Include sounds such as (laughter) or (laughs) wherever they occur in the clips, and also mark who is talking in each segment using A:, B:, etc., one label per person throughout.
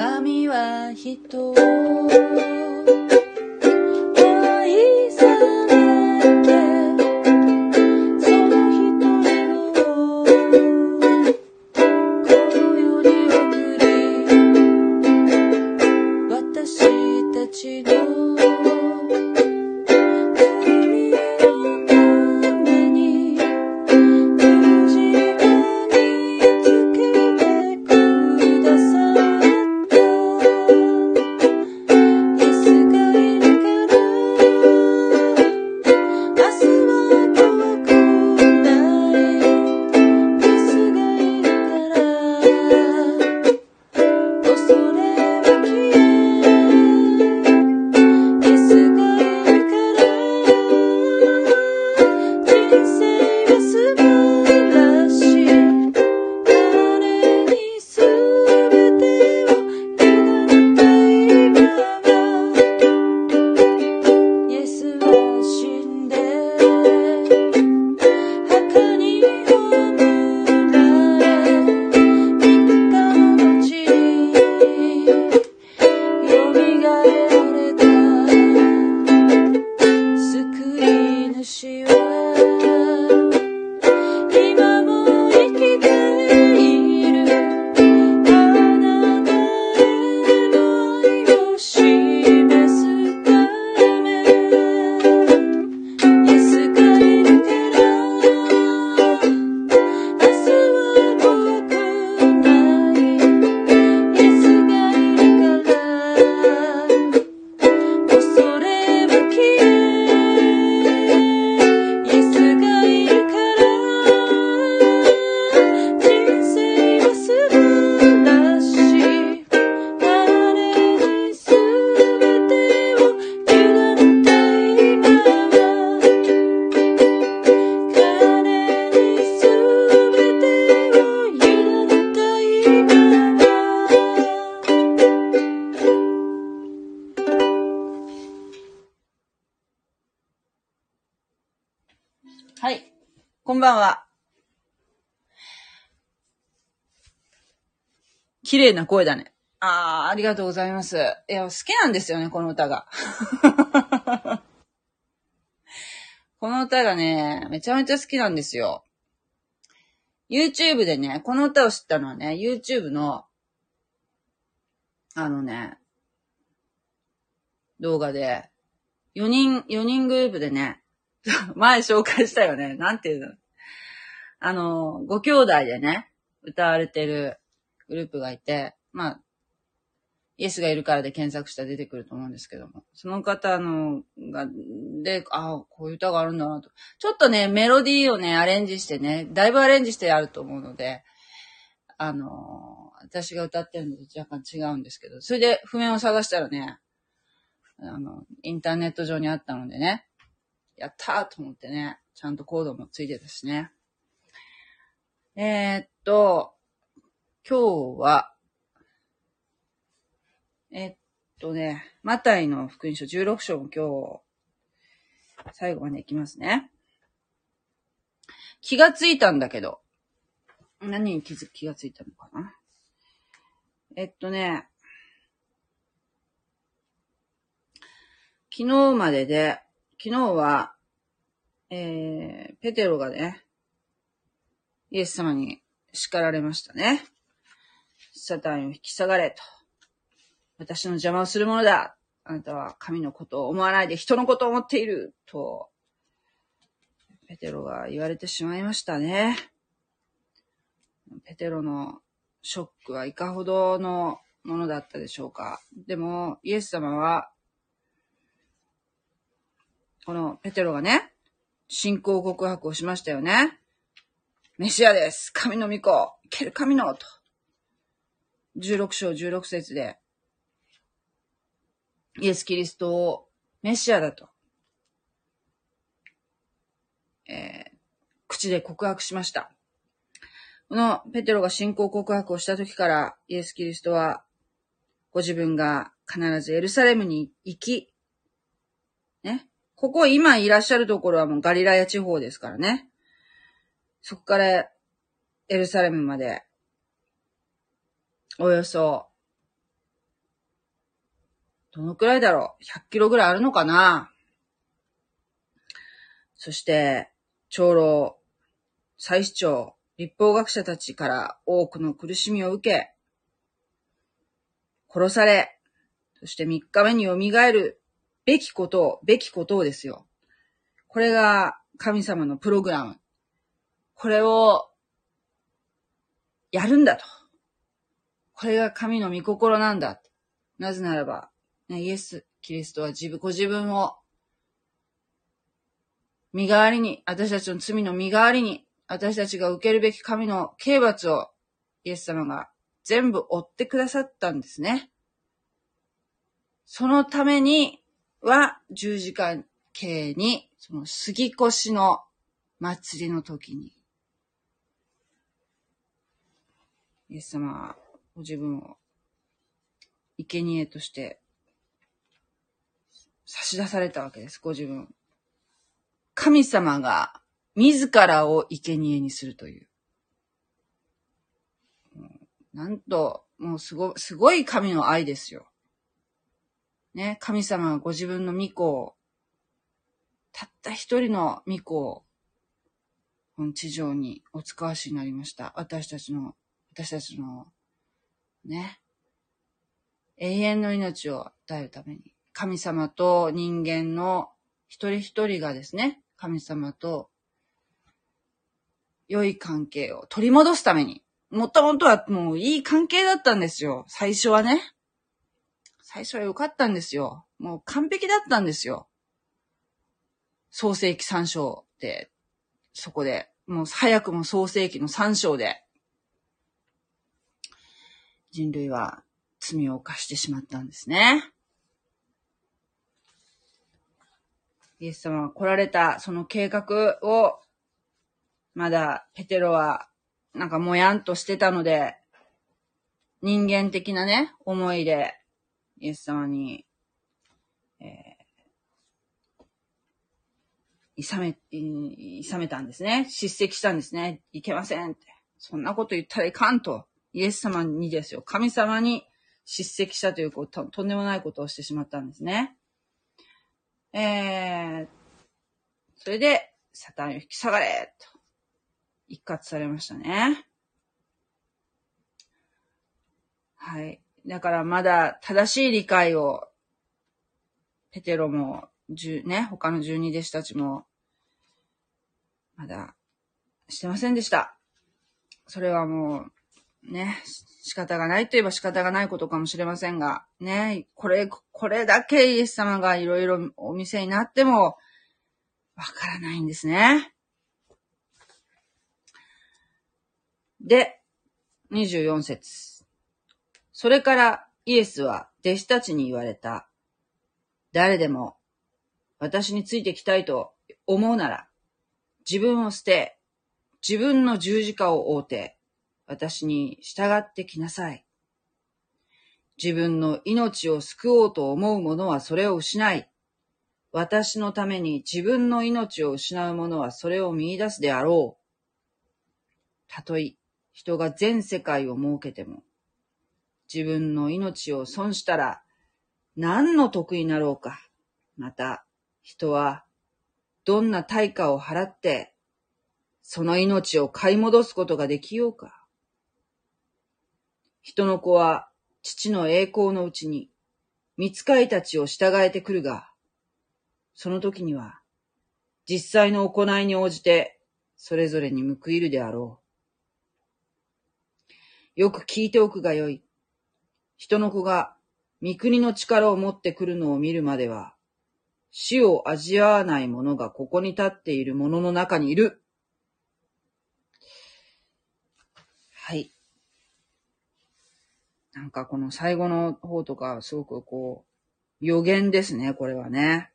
A: 神は人。な声だね。ああ、ありがとうございます。いや、好きなんですよね、この歌が。(laughs) この歌がね、めちゃめちゃ好きなんですよ。YouTube でね、この歌を知ったのはね、YouTube の、あのね、動画で、4人、4人グループでね、(laughs) 前紹介したよね。なんていうの？あの、ご兄弟でね、歌われてるグループがいて、まあ、イエスがいるからで検索したら出てくると思うんですけども、その方の、が、で、ああ、こういう歌があるんだなと。ちょっとね、メロディーをね、アレンジしてね、だいぶアレンジしてあると思うので、あの、私が歌ってるのと若干違うんですけど、それで譜面を探したらね、あの、インターネット上にあったのでね、やったーと思ってね、ちゃんとコードもついてたしね。えー、っと、今日は、えっとね、マタイの福音書16章も今日、最後までいきますね。気がついたんだけど、何に気づ気がついたのかなえっとね、昨日までで、昨日は、えー、ペテロがね、イエス様に叱られましたね。サタンを引き下がれと。私の邪魔をするものだ。あなたは神のことを思わないで人のことを思っている。と、ペテロが言われてしまいましたね。ペテロのショックはいかほどのものだったでしょうか。でも、イエス様は、このペテロがね、信仰告白をしましたよね。メシアです。神の御子。生ける神の。と。16章16節で、イエス・キリストをメシアだと、えー口で告白しました。このペテロが信仰告白をした時から、イエス・キリストは、ご自分が必ずエルサレムに行き、ね。ここ今いらっしゃるところはもうガリラヤ地方ですからね。そこからエルサレムまで、およそどのくらいだろう ?100 キロぐらいあるのかな？そして、長老、祭司長、立法学者たちから多くの苦しみを受け、殺され、そして3日目に蘇るべきことを、べきことをですよ。これが神様のプログラム。これをやるんだと。これが神の御心なんだ。なぜならば、ね、イエス・キリストは自分、ご自分を身代わりに、私たちの罪の身代わりに、私たちが受けるべき神の刑罰をイエス様が全部追ってくださったんですね。そのためには十字架刑に、その杉越の祭りの時に、イエス様はご自分を生贄として差し出されたわけです、ご自分。神様が自らを生贄にするという。なんと、もうすご、すごい神の愛ですよ。ね、神様はご自分の御子を、たった一人の御子を、この地上にお使わしになりました。私たちの、私たちの、ね、永遠の命を与えるために、神様と人間の一人一人がですね、神様と良い関係を取り戻すために、もともとはもういい関係だったんですよ。最初はね。最初は良かったんですよ。もう完璧だったんですよ。創世紀三章で、そこで、もう早くも創世紀の三章で、人類は罪を犯してしまったんですね。イエス様が来られたその計画を、まだペテロはなんかもやんとしてたので、人間的なね、思いで、イエス様に、えー、いさめ、いさめたんですね。叱責したんですね。いけませんって。そんなこと言ったらいかんと。イエス様にですよ。神様に叱責したということ、とんでもないことをしてしまったんですね。えー、それで、サタンを引き下がれと、一括されましたね。はい。だからまだ正しい理解を、ペテロも、十ね、他の十二弟子たちも、まだ、してませんでした。それはもう、ね、仕方がないといえば仕方がないことかもしれませんが、ね、これ、これだけイエス様がいろいろお店になっても、わからないんですね。で、24節それからイエスは弟子たちに言われた。誰でも私についてきたいと思うなら、自分を捨て、自分の十字架を追うて、私に従ってきなさい。自分の命を救おうと思う者はそれを失い、私のために自分の命を失う者はそれを見出すであろう。たとえ人が全世界を設けても、自分の命を損したら何の得になろうか。また、人はどんな対価を払って、その命を買い戻すことができようか。人の子は父の栄光のうちに、見つかいたちを従えてくるが、その時には、実際の行いに応じて、それぞれに報いるであろう。よく聞いておくがよい。人の子が、御国の力を持ってくるのを見るまでは、死を味わわない者がここに立っている者の中にいる。はい。なんかこの最後の方とか、すごくこう、予言ですね、これはね。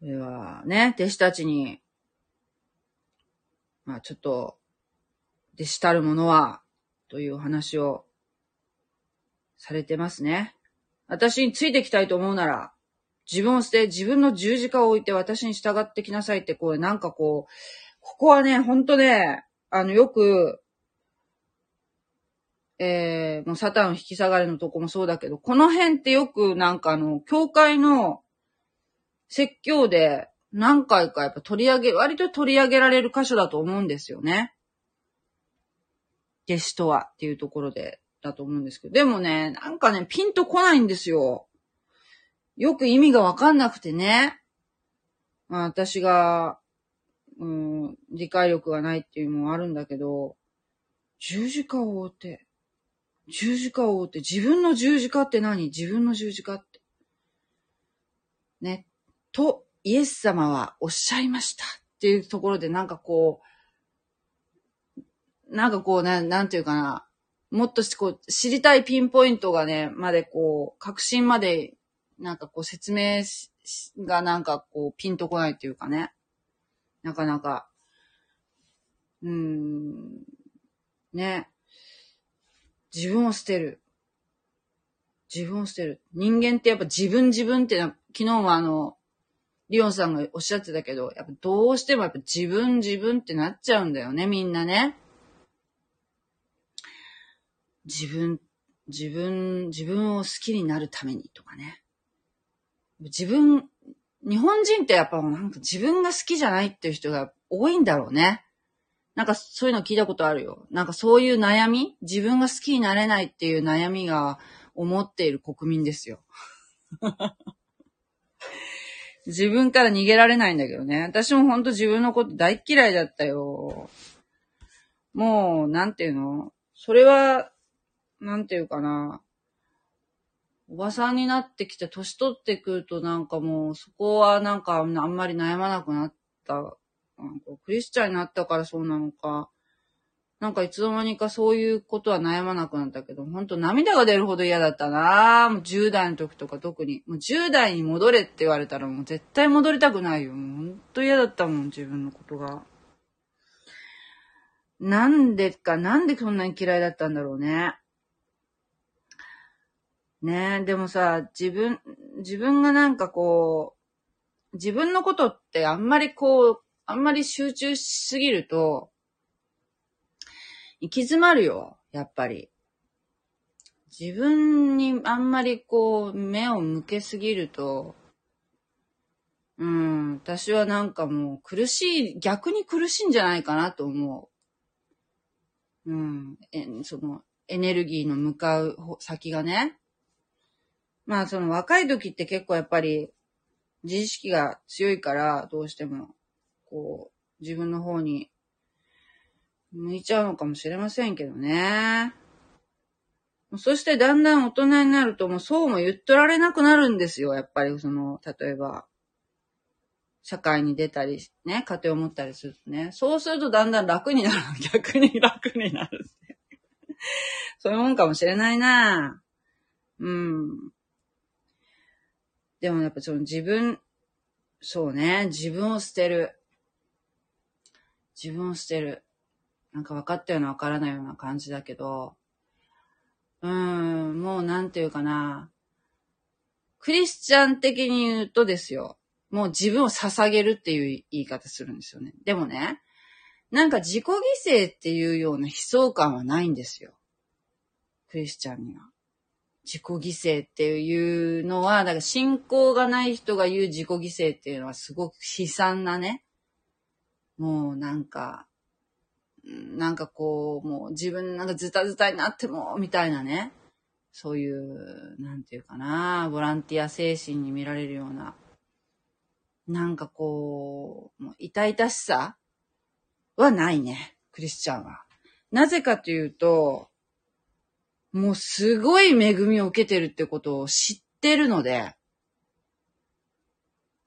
A: これはね、弟子たちに、まあちょっと、弟子たる者は、という話をされてますね。私についてきたいと思うなら、自分を捨て、自分の十字架を置いて私に従ってきなさいって、こう、なんかこう、ここはね、ほんとね、あの、よく、えー、もうサタン引き下がるのとこもそうだけど、この辺ってよくなんかあの、教会の説教で何回かやっぱ取り上げ、割と取り上げられる箇所だと思うんですよね。弟子とはっていうところで、だと思うんですけど。でもね、なんかね、ピンとこないんですよ。よく意味がわかんなくてね。まあ、私が、うん、理解力がないっていうのもあるんだけど、十字架を追って、十字架を追って、自分の十字架って何？自分の十字架って。ね。と、イエス様はおっしゃいましたっていうところでなんかこう、なんかこうね、なんていうかな、もっとこう知りたいピンポイントがね、までこう、確信まで、なんかこう説明がなんかこう、ピンとこないっていうかね。なかなか、うーん、ね。自分を捨てる。自分を捨てる。人間ってやっぱ自分自分って昨日はあの、リオンさんがおっしゃってたけど、やっぱどうしてもやっぱ自分自分ってなっちゃうんだよね、みんなね。自分、自分、自分を好きになるためにとかね。自分、日本人ってやっぱなんか自分が好きじゃないっていう人が多いんだろうね。なんかそういうの聞いたことあるよ。なんかそういう悩み？自分が好きになれないっていう悩みが思っている国民ですよ。(laughs) 自分から逃げられないんだけどね。私もほんと自分のこと大嫌いだったよ。もう、なんていうの？それは、なんていうかな。おばさんになってきて、年取ってくるとなんかもう、そこはなんかあんまり悩まなくなった。クリスチャンになったからそうなのか。なんかいつの間にかそういうことは悩まなくなったけど、ほんと涙が出るほど嫌だったなもう10代の時とか特に。もう10代に戻れって言われたらもう絶対戻りたくないよ。もうほんと嫌だったもん、自分のことが。なんでか、なんでそんなに嫌いだったんだろうね。ねえ、でもさ、自分、自分がなんかこう、自分のことってあんまりこう、あんまり集中しすぎると、行き詰まるよ、やっぱり。自分にあんまりこう、目を向けすぎると、うん、私はなんかもう苦しい、逆に苦しいんじゃないかなと思う。うん、えその、エネルギーの向かう先がね。まあその若い時って結構やっぱり自意識が強いからどうしてもこう自分の方に向いちゃうのかもしれませんけどね。そしてだんだん大人になるともうそうも言っとられなくなるんですよ。やっぱりその、例えば、社会に出たり、ね、家庭を持ったりするとね。そうするとだんだん楽になる。(laughs) 逆に楽になる。そういうもんかもしれないなうん。でもやっぱその自分、そうね、自分を捨てる。自分を捨てる。なんか分かったような分からないような感じだけど、うーん、もうなんていうかな。クリスチャン的に言うとですよ。もう自分を捧げるっていう言い方するんですよね。でもね、なんか自己犠牲っていうような悲壮感はないんですよ。クリスチャンには。自己犠牲っていうのは、だから信仰がない人が言う自己犠牲っていうのはすごく悲惨なね。もうなんか、なんかこう、もう自分なんかズタズタになっても、みたいなね。そういう、なんていうかな、ボランティア精神に見られるような、なんかこう、もう痛々しさはないね、クリスチャンは。なぜかというと、もうすごい恵みを受けてるってことを知ってるので、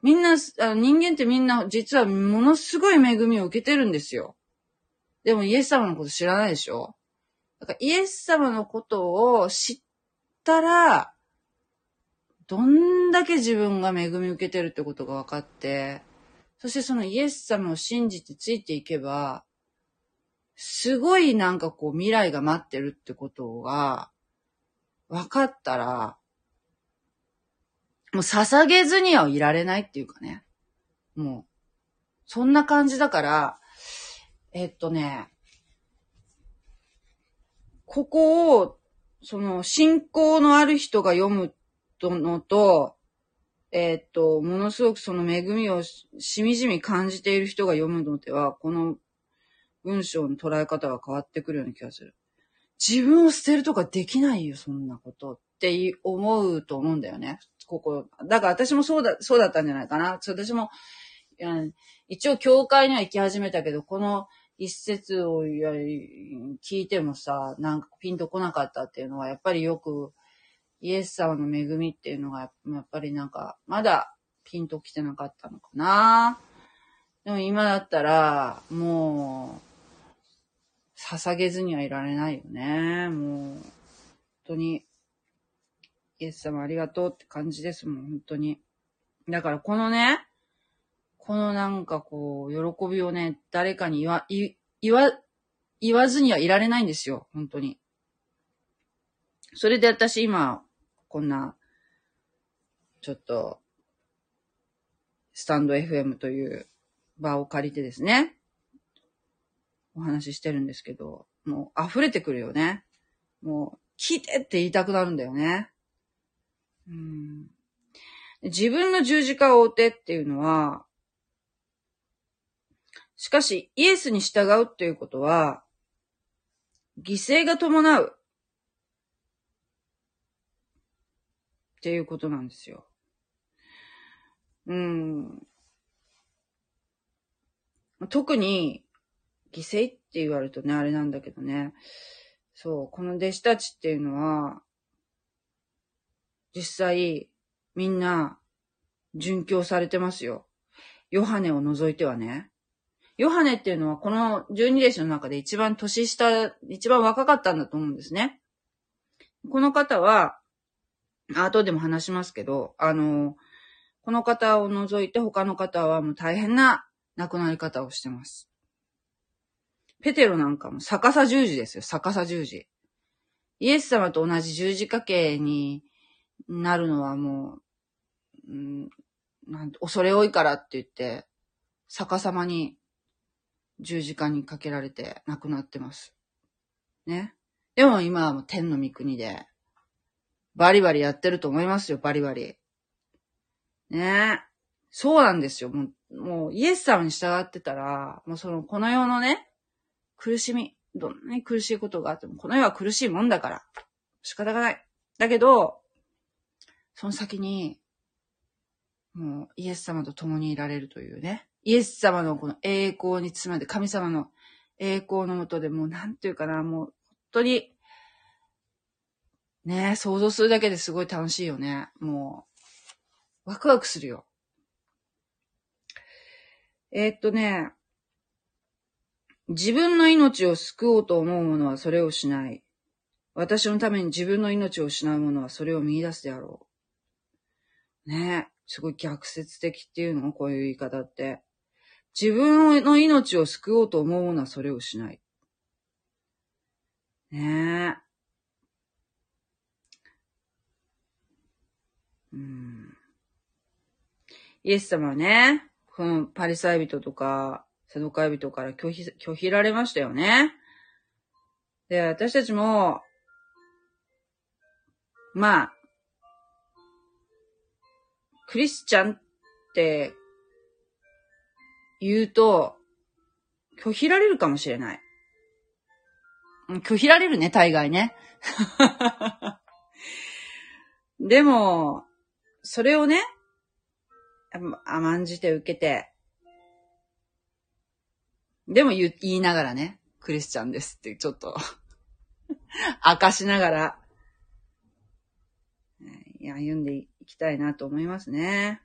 A: みんな、あ人間ってみんな実はものすごい恵みを受けてるんですよ。でもイエス様のこと知らないでしょ？だからイエス様のことを知ったら、どんだけ自分が恵み受けてるってことが分かって、そしてそのイエス様を信じてついていけば、すごいなんかこう未来が待ってるってことが分かったら、もう捧げずにはいられないっていうかね。もう、そんな感じだから、えっとね、ここを、その、信仰のある人が読むとのと、え、っと、ものすごくその恵みをしみじみ感じている人が読むのでは、この文章の捉え方が変わってくるような気がする。自分を捨てるとかできないよ、そんなことって思うと思うんだよね。ここ。だから私もそうだ、そうだったんじゃないかな。私も、一応教会には行き始めたけど、この一節を聞いてもさ、なんかピンとこなかったっていうのは、やっぱりよく、イエス様の恵みっていうのが、やっぱりなんか、まだピンと来てなかったのかな。でも今だったら、もう、捧げずにはいられないよね。もう、本当に、イエス様ありがとうって感じですもん、本当に。だからこのね、このなんかこう、喜びをね、誰かに言わ、言わ、言わずにはいられないんですよ、本当に。それで私今、こんな、ちょっと、スタンド FM という場を借りてですね、お話ししてるんですけど、もう溢れてくるよね。もう、聞いてって言いたくなるんだよね。うん、自分の十字架を追ってっていうのは、しかし、イエスに従うっていうことは、犠牲が伴う。っていうことなんですよ。うん。特に、犠牲って言われるとね、あれなんだけどね。そう、この弟子たちっていうのは、実際、みんな、殉教されてますよ。ヨハネを除いてはね。ヨハネっていうのはこの十二弟子の中で一番年下、一番若かったんだと思うんですね。この方は、後でも話しますけど、あの、この方を除いて他の方はもう大変な亡くなり方をしてます。ペテロなんかも逆さ十字ですよ、逆さ十字。イエス様と同じ十字架形になるのはもう、うん、なん恐れ多いからって言って、逆さまに十字架にかけられて亡くなってます。ね。でも今はもう天の御国で、バリバリやってると思いますよ、バリバリ。ねそうなんですよ。もう、もうイエス様に従ってたら、もうその、この世のね、苦しみ、どんなに苦しいことがあっても、この世は苦しいもんだから、仕方がない。だけど、その先に、もうイエス様と共にいられるというね。イエス様のこの栄光に包まれて、神様の栄光のもとでもうなんていうかな、もう本当に、ね想像するだけですごい楽しいよね。もう、ワクワクするよ。えー、っとね、自分の命を救おうと思う者はそれをしない。私のために自分の命を失う者はそれを見出すであろう。ねすごい逆説的っていうのこういう言い方って。自分の命を救おうと思うものはそれをしない。ねえ。うん。イエス様はね、このパリサイ人とか、サドカイ人から拒否、拒否られましたよね。で、私たちも、まあ、クリスチャンって言うと、拒否られるかもしれない。拒否られるね、大概ね。(laughs) でも、それをね、甘んじて受けて、でも言いながらね、クリスチャンですってちょっと (laughs) 明かしながら、歩んでいきたいなと思いますね。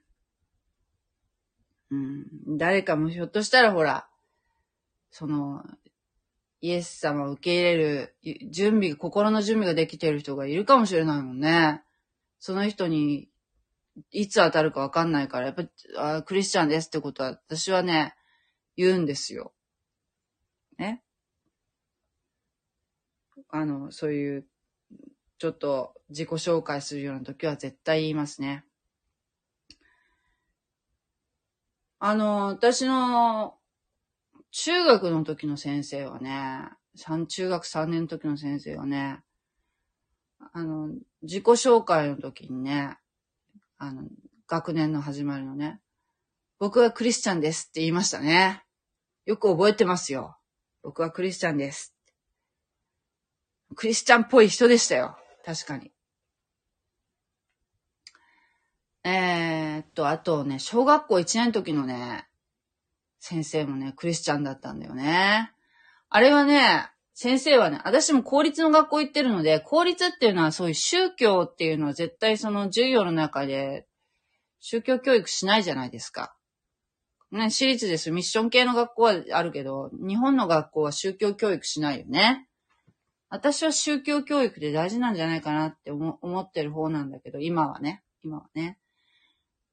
A: うん。誰かもひょっとしたらほら、その、イエス様を受け入れる準備、心の準備ができている人がいるかもしれないもんね。その人に、いつ当たるかわかんないから、やっぱあクリスチャンですってことは、私はね、言うんですよ。ね。あの、そういう、ちょっと自己紹介するような時は絶対言いますね。あの、私の中学の時の先生はね、3中学3年の時の先生はね、あの、自己紹介の時にね、あの、学年の始まりのね、僕はクリスチャンですって言いましたね。よく覚えてますよ。僕はクリスチャンです。クリスチャンっぽい人でしたよ。確かに。えー、っと、あとね、小学校1年の時のね、先生もね、クリスチャンだったんだよね。あれはね、先生はね、私も公立の学校行ってるので、公立っていうのはそういう宗教っていうのは絶対その授業の中で宗教教育しないじゃないですか。ね、私立です。ミッション系の学校はあるけど、日本の学校は宗教教育しないよね。私は宗教教育で大事なんじゃないかなって思ってる方なんだけど、今はね。今はね。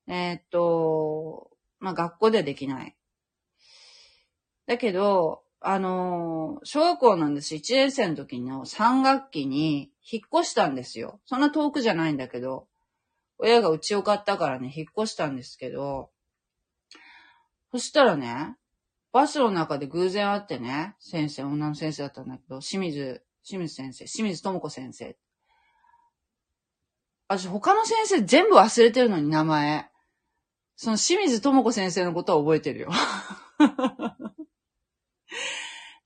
A: えー、っと、まあ、学校ではできない。だけど、あの小学校なんです1年生の時の3学期に引っ越したんですよ。そんな遠くじゃないんだけど、親が家を買ったからね、引っ越したんですけど、そしたらね、バスの中で偶然会ってね、先生、女の先生だったんだけど、清水、清水先生、清水智子先生。私、他の先生全部忘れてるのに、名前。その清水智子先生のことは覚えてるよ。(laughs)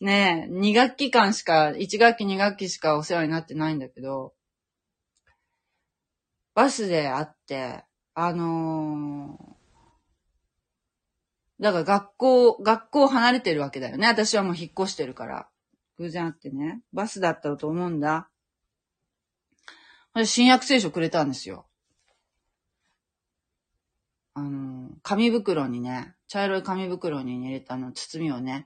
A: ねえ、2学期間しか、1学期2学期しかお世話になってないんだけど、バスで会って、あのー、だから学校、学校離れてるわけだよね。私はもう引っ越してるから。偶然会ってね。バスだったと思うんだ。新約聖書くれたんですよ。あの、紙袋にね、茶色い紙袋に入れたの、包みをね、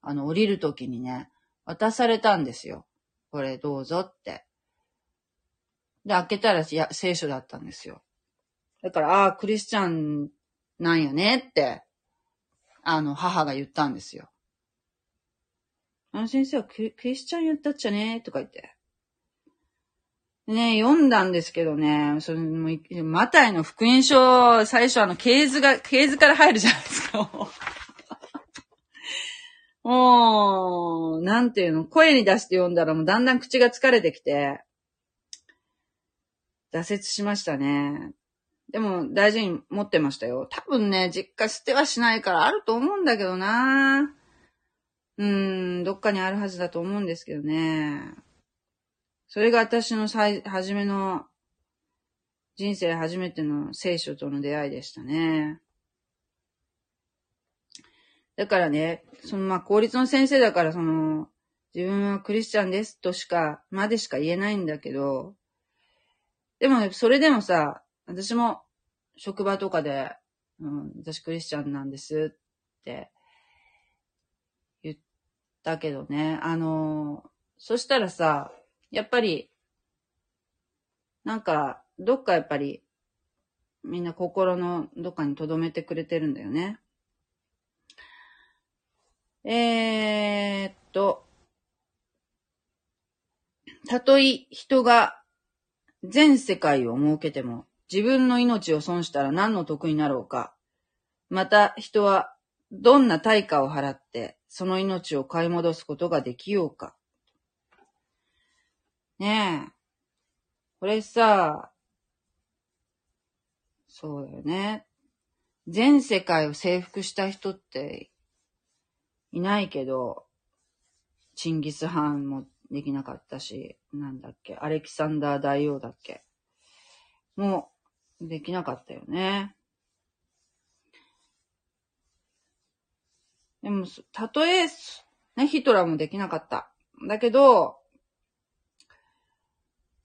A: あの、降りるときにね、渡されたんですよ。これどうぞって。で、開けたらや聖書だったんですよ。だから、ああ、クリスチャンなんやねって、あの、母が言ったんですよ。あの先生はクリスチャン言ったっちゃねとか言って。ね、読んだんですけどね、その、マタイの福音書、最初あの、系図が、系図から入るじゃないですか。(laughs) もう、なんていうの、声に出して読んだらもうだんだん口が疲れてきて、挫折しましたね。でも大事に持ってましたよ。多分ね、実家捨てはしないからあると思うんだけどなうーん、どっかにあるはずだと思うんですけどね。それが私の最、初めの、人生初めての聖書との出会いでしたね。だからね、そのまあ公立の先生だからその、自分はクリスチャンですとしか、までしか言えないんだけど、でもね、それでもさ、私も職場とかで、うん、私クリスチャンなんですってったけどね、あの、そしたらさ、やっぱり、なんか、どっかやっぱり、みんな心のどっかに留めてくれてるんだよね。えー、っと、たとえ人が全世界を設けても、自分の命を損したら何の得になろうか。また人はどんな対価を払ってその命を買い戻すことができようか。ねえ。これさ、そうだよね。全世界を征服した人っていないけど、チンギス・ハンもできなかったし、なんだっけ、アレキサンダー大王だっけ。もう、できなかったよね。でも、たとえ、ね、ヒトラーもできなかった。だけど、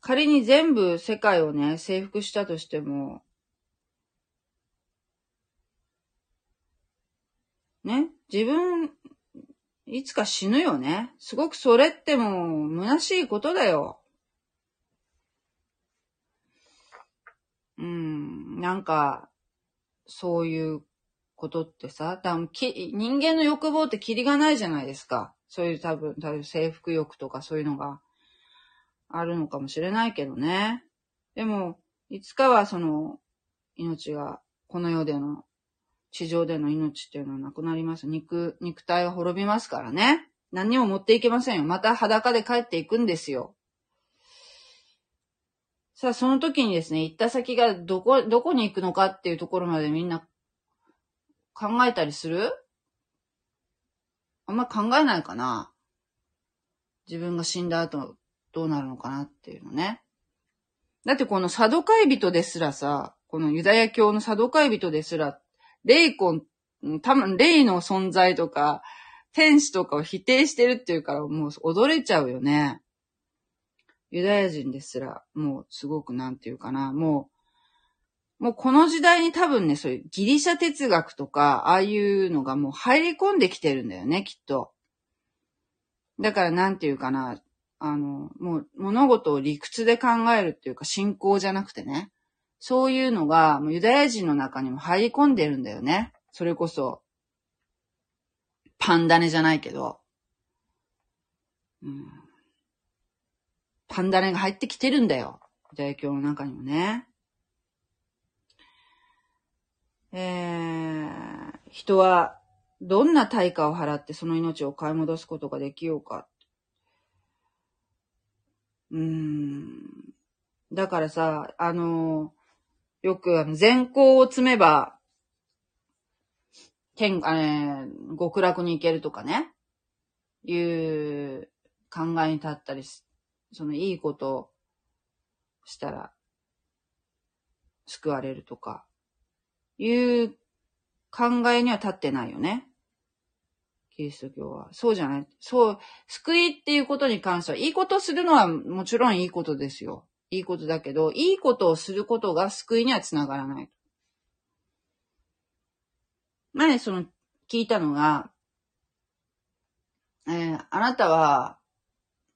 A: 仮に全部世界をね、征服したとしても、ね、自分いつか死ぬよね。すごくそれってもう、虚しいことだよ。うん、なんか、そういうことってさ、多分き人間の欲望ってキリがないじゃないですか。そういう多分、多分征服欲とかそういうのがあるのかもしれないけどね。でも、いつかはその、命が、この世での地上での命っていうのはなくなります。肉、肉体は滅びますからね。何にも持っていけませんよ。また裸で帰っていくんですよ。さあ、その時にですね、行った先がどこ、どこに行くのかっていうところまでみんな考えたりする？あんま考えないかな自分が死んだ後どうなるのかなっていうのね。だってこのサドカイ人ですらさ、このユダヤ教のサドカイ人ですら、霊魂、多分霊の存在とか、天使とかを否定してるっていうからもう踊れちゃうよね。ユダヤ人ですら、もうすごくなんていうかな、もう、もうこの時代に多分ね、そういうギリシャ哲学とか、ああいうのがもう入り込んできてるんだよね、きっと。だからなんていうかな、あの、もう物事を理屈で考えるっていうか信仰じゃなくてね。そういうのが、もうユダヤ人の中にも入り込んでるんだよね。それこそ、パンダネじゃないけど。うん、パンダネが入ってきてるんだよ。ユダヤ教の中にもね。えー、人はどんな対価を払ってその命を買い戻すことができようか。うーん。だからさ、あの、よくあの、善行を積めば、天、えー、極楽に行けるとかね、いう考えに立ったりし、そのいいことをしたら、救われるとか、いう考えには立ってないよね。キリスト教は。そうじゃない。そう、救いっていうことに関しては、いいことするのはもちろんいいことですよ。いいことだけど、いいことをすることが救いにはつながらない。前、その、聞いたのが、えー、あなたは、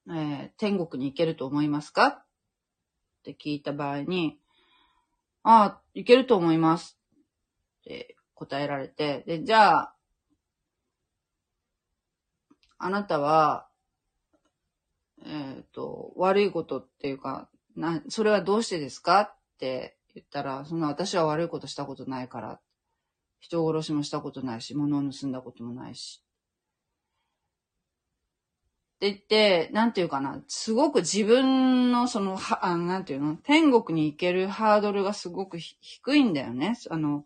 A: えー、天国に行けると思いますか？って聞いた場合に、ああ、行けると思います。って答えられて、で、じゃあ、あなたは、えっ、ー、と、悪いことっていうか、な、それはどうしてですか？って言ったら、そんな私は悪いことしたことないから。人殺しもしたことないし、物を盗んだこともないし。って言って、なんていうかな、すごく自分のその、は、あなんていうの、天国に行けるハードルがすごく低いんだよね。あの、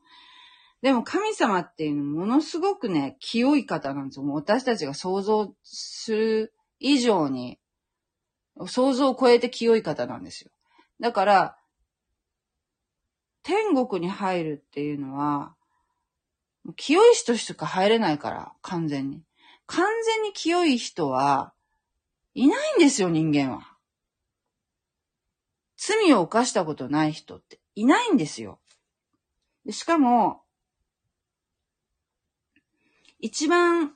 A: でも神様っていうのものすごくね、清い方なんですよ。もう私たちが想像する以上に、想像を超えて清い方なんですよ。だから、天国に入るっていうのは、清い人しか入れないから、完全に。完全に清い人は、いないんですよ、人間は。罪を犯したことない人っていないんですよ。しかも、一番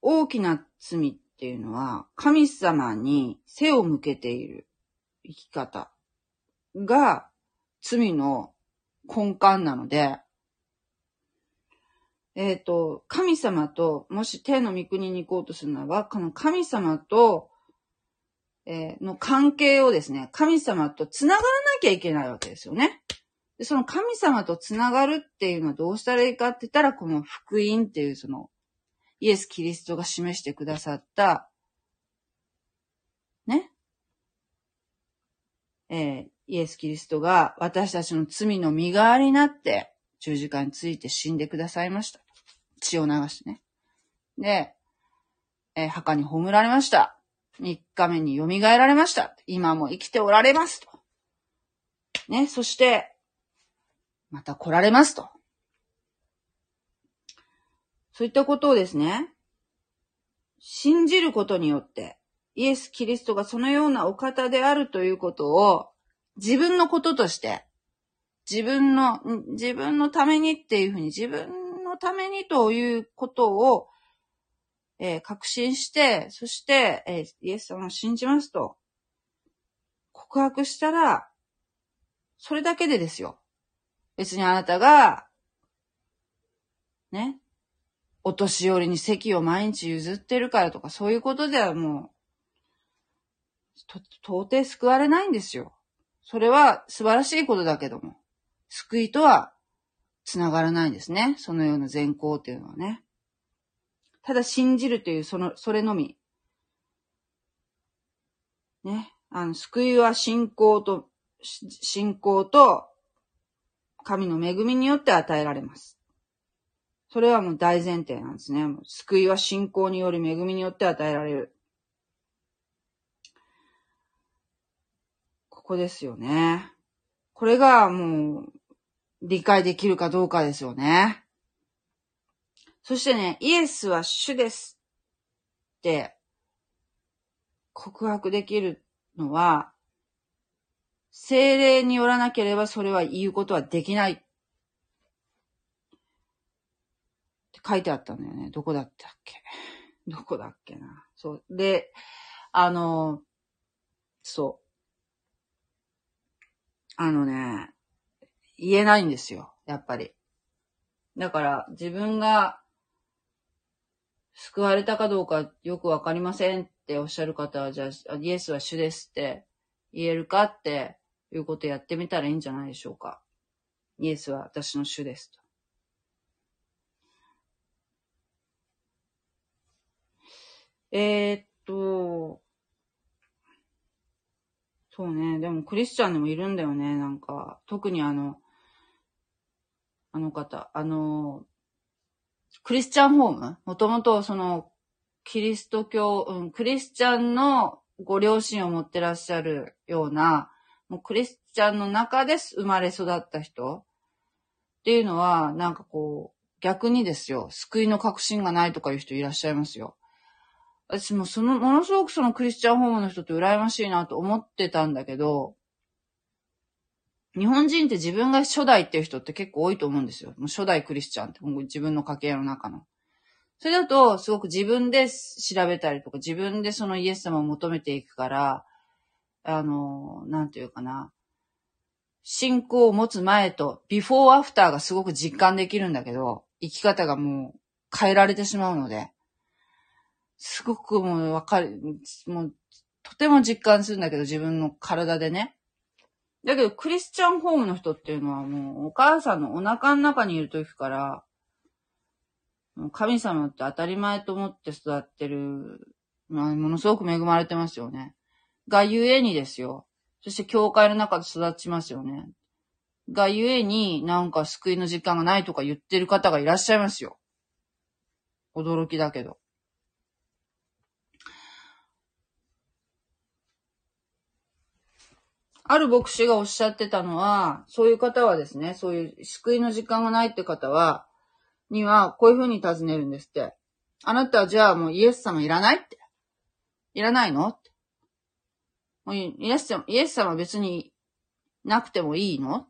A: 大きな罪っていうのは、神様に背を向けている生き方が罪の根幹なので、えっ、ー、と、神様と、もし天の御国に行こうとするならば、この神様と、えー、の関係をですね、神様と繋がらなきゃいけないわけですよね。でその神様と繋がるっていうのはどうしたらいいかって言ったら、この福音っていうそのイエス・キリストが示してくださった、ね。えー、イエス・キリストが私たちの罪の身代わりになって十字架について死んでくださいました。血を流してね。で、えー、墓に葬られました。三日目に蘇られました。今も生きておられますと。ね、そして、また来られますと。そういったことをですね、信じることによって、イエス・キリストがそのようなお方であるということを自分のこととして、自分の、自分のためにっていうふうに、自分のためにということを、えー、確信して、そして、えー、イエス様を信じますと、告白したら、それだけでですよ。別にあなたが、ね、お年寄りに席を毎日譲ってるからとか、そういうことではもう、と到底救われないんですよ。それは素晴らしいことだけども、救いとは繋がらないんですね。そのような善行っていうのはね。ただ信じるという、その、それのみ。ね。あの、救いは信仰と、信仰と、神の恵みによって与えられます。それはもう大前提なんですね。救いは信仰により恵みによって与えられる。ここですよね。これがもう理解できるかどうかですよね。そしてね、イエスは主ですって告白できるのは、精霊によらなければそれは言うことはできない。って書いてあったんだよね。どこだったっけ？どこだっけな？そう。で、あの、そう。あのね、言えないんですよ。やっぱり。だから、自分が救われたかどうかよくわかりませんっておっしゃる方は、じゃあ、イエスは主ですって言えるかっていうことやってみたらいいんじゃないでしょうか。イエスは私の主ですと。えー、っと、そうね。でもクリスチャンでもいるんだよね。なんか、特にあの、あの方、あの、クリスチャンホーム？もともとその、キリスト教、うん、クリスチャンのご両親を持ってらっしゃるような、もうクリスチャンの中で生まれ育った人っていうのは、なんかこう、逆にですよ、救いの確信がないとかいう人いらっしゃいますよ。私もその、ものすごくそのクリスチャンホームの人って羨ましいなと思ってたんだけど、日本人って自分が初代っていう人って結構多いと思うんですよ。もう初代クリスチャンって、自分の家系の中の。それだと、すごく自分で調べたりとか、自分でそのイエス様を求めていくから、あの、なんていうかな。信仰を持つ前と、ビフォーアフターがすごく実感できるんだけど、生き方がもう変えられてしまうので、すごくもうわかる、もう、とても実感するんだけど、自分の体でね。だけど、クリスチャンホームの人っていうのはもう、お母さんのお腹の中にいる時から、もう神様って当たり前と思って育ってる、まあ、ものすごく恵まれてますよね。がゆえにですよ。そして教会の中で育ちますよね。がゆえになんか救いの時間がないとか言ってる方がいらっしゃいますよ。驚きだけど。ある牧師がおっしゃってたのは、そういう方はですね、そういう救いの時間がないって方は、には、こういうふうに尋ねるんですって。あなたはじゃあもうイエス様いらないって。いらないのって。もうイエス様、イエス様別になくてもいいの。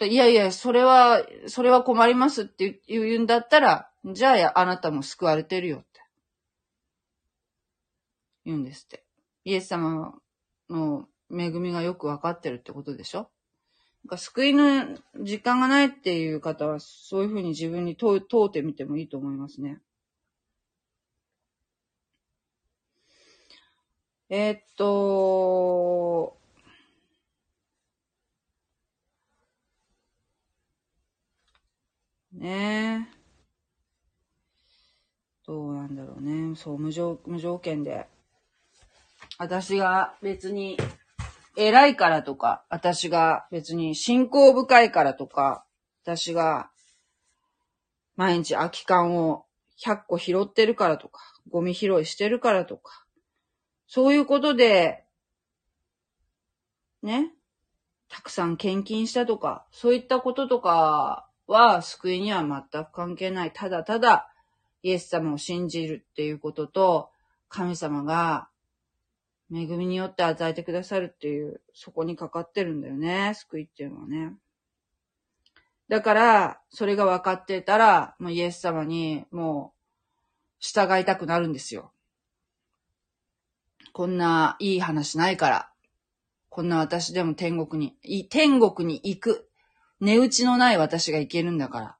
A: いやいや、それは、それは困りますって言うんだったら、じゃああなたも救われてるよって。言うんですって。イエス様の恵みがよくわかってるってことでしょ？なんか救いの時間がないっていう方は、そういうふうに自分に問う問うてみてもいいと思いますね。えーっと、ねえ。どうなんだろうね。そう、無条無条件で。私が別に偉いからとか、私が別に信仰深いからとか、私が毎日空き缶を100個拾ってるからとか、ゴミ拾いしてるからとか、そういうことで、ね、たくさん献金したとか、そういったこととかは救いには全く関係ない。ただただ、イエス様を信じるっていうことと、神様が恵みによって与えてくださるっていう、そこにかかってるんだよね、救いっていうのはね。だから、それが分かってたら、もうイエス様にもう従いたくなるんですよ。こんないい話ないから。こんな私でも天国に、天国に行く。値打ちのない私が行けるんだから。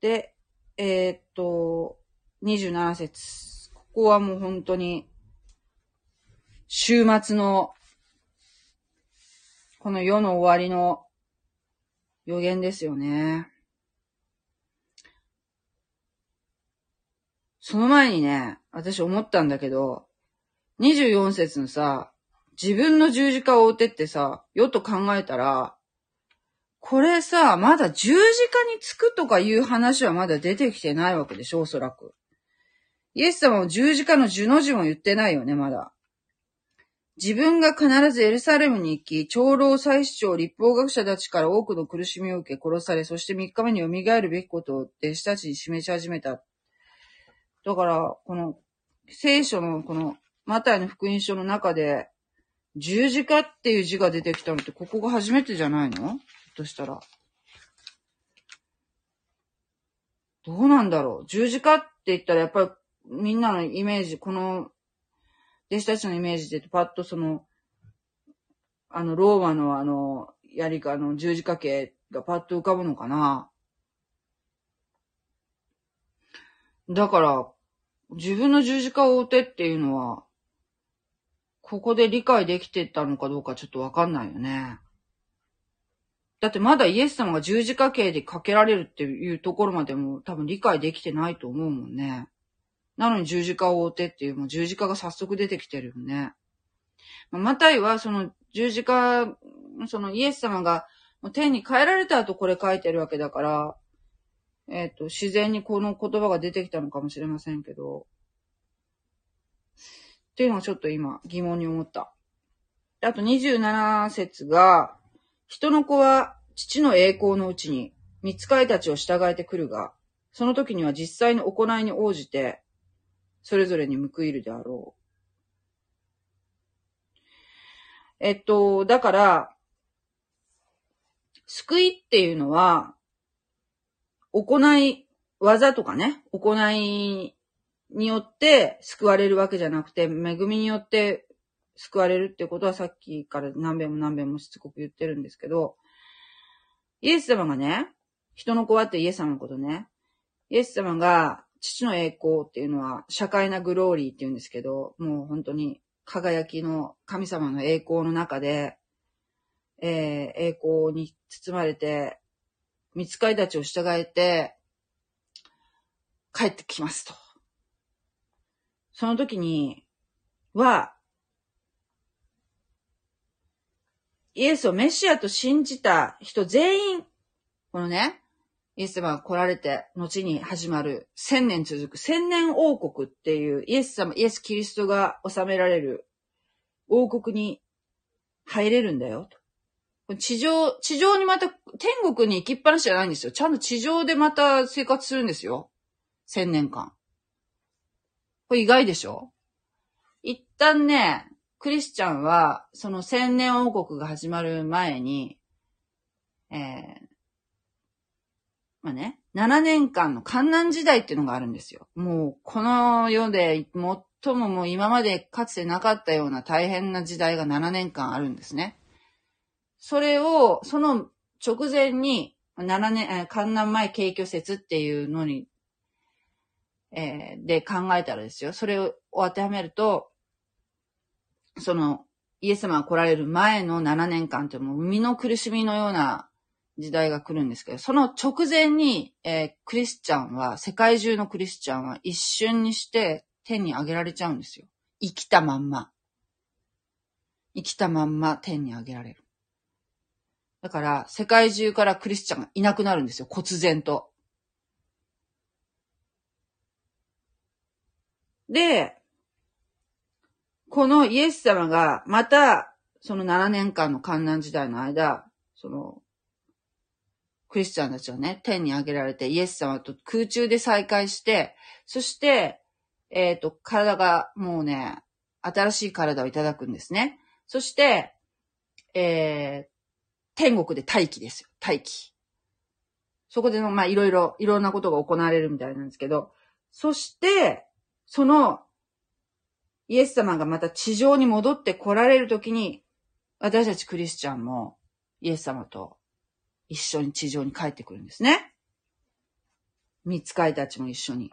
A: で、えーっと、27節。ここはもう本当に、週末の、この世の終わりの予言ですよね。その前にね、私思ったんだけど、24節のさ、自分の十字架を追ってってさ、よと考えたら、これさ、まだ十字架につくとかいう話はまだ出てきてないわけでしょ、おそらく。イエス様も十字架の十の字も言ってないよね、まだ。自分が必ずエルサレムに行き、長老祭司長、立法学者たちから多くの苦しみを受け殺され、そして3日目に蘇るべきことを弟子たちに示し始めた。だから、この聖書のこのマタイの福音書の中で、十字架っていう字が出てきたのってここが初めてじゃないの？ひょっとしたら。どうなんだろう？十字架って言ったらやっぱりみんなのイメージ、この弟子たちのイメージでパッとその、あの、ローマのあの、やりか、あの、十字架形がパッと浮かぶのかな。だから、自分の十字架を追ってっていうのは、ここで理解できてたのかどうかちょっとわかんないよね。だってまだイエス様が十字架形でかけられるっていうところまでも多分理解できてないと思うもんね。なのに十字架を追ってっていう、もう十字架が早速出てきてるよね。マタイはその十字架、そのイエス様が天に帰られた後これ書いてるわけだから、えっ、ー、と、自然にこの言葉が出てきたのかもしれませんけど、っていうのはちょっと今疑問に思った。あと27節が、人の子は父の栄光のうちに、見つかいたちを従えてくるが、その時には実際の行いに応じて、それぞれに報いるであろう。えっと、だから、救いっていうのは、行い、技とかね、行いによって救われるわけじゃなくて、恵みによって救われるってことはさっきから何遍も何遍もしつこく言ってるんですけど、イエス様がね、人の子はってイエス様のことね、イエス様が父の栄光っていうのは、社会なグローリーって言うんですけど、もう本当に輝きの神様の栄光の中で、えー、栄光に包まれて、見つかりたちを従えて、帰ってきますと。その時に、は、イエスをメシアと信じた人全員、このね、イエス様が来られて、後に始まる千年続く千年王国っていうイエス様、イエス・キリストが治められる王国に入れるんだよ。地上、地上にまた天国に行きっぱなしじゃないんですよ。ちゃんと地上でまた生活するんですよ。千年間。これ意外でしょ？一旦ね、クリスチャンは、その千年王国が始まる前に、えー、まあね、7年間の観難時代っていうのがあるんですよ。もう、この世で最ももう今までかつてなかったような大変な時代が7年間あるんですね。それを、その直前に、7年、観難前景挙説っていうのに、えー、で考えたらですよ。それを当てはめると、その、イエス様が来られる前の7年間ってもう生みの苦しみのような時代が来るんですけど、その直前に、えー、クリスチャンは、世界中のクリスチャンは一瞬にして天に上げられちゃうんですよ。生きたまんま。生きたまんま天に上げられる。だから、世界中からクリスチャンがいなくなるんですよ。忽然と。で、このイエス様がまた、その7年間の観難時代の間、その、クリスチャンたちはね、天に上げられて、イエス様と空中で再会して、そして、えっ、ー、と、体がもうね、新しい体をいただくんですね。そして、えー、天国で待機ですよ。待機。そこでの、まあ、いろいろ、いろんなことが行われるみたいなんですけど、そして、その、イエス様がまた地上に戻って来られるときに、私たちクリスチャンもイエス様と一緒に地上に帰ってくるんですね。見つかいたちも一緒に。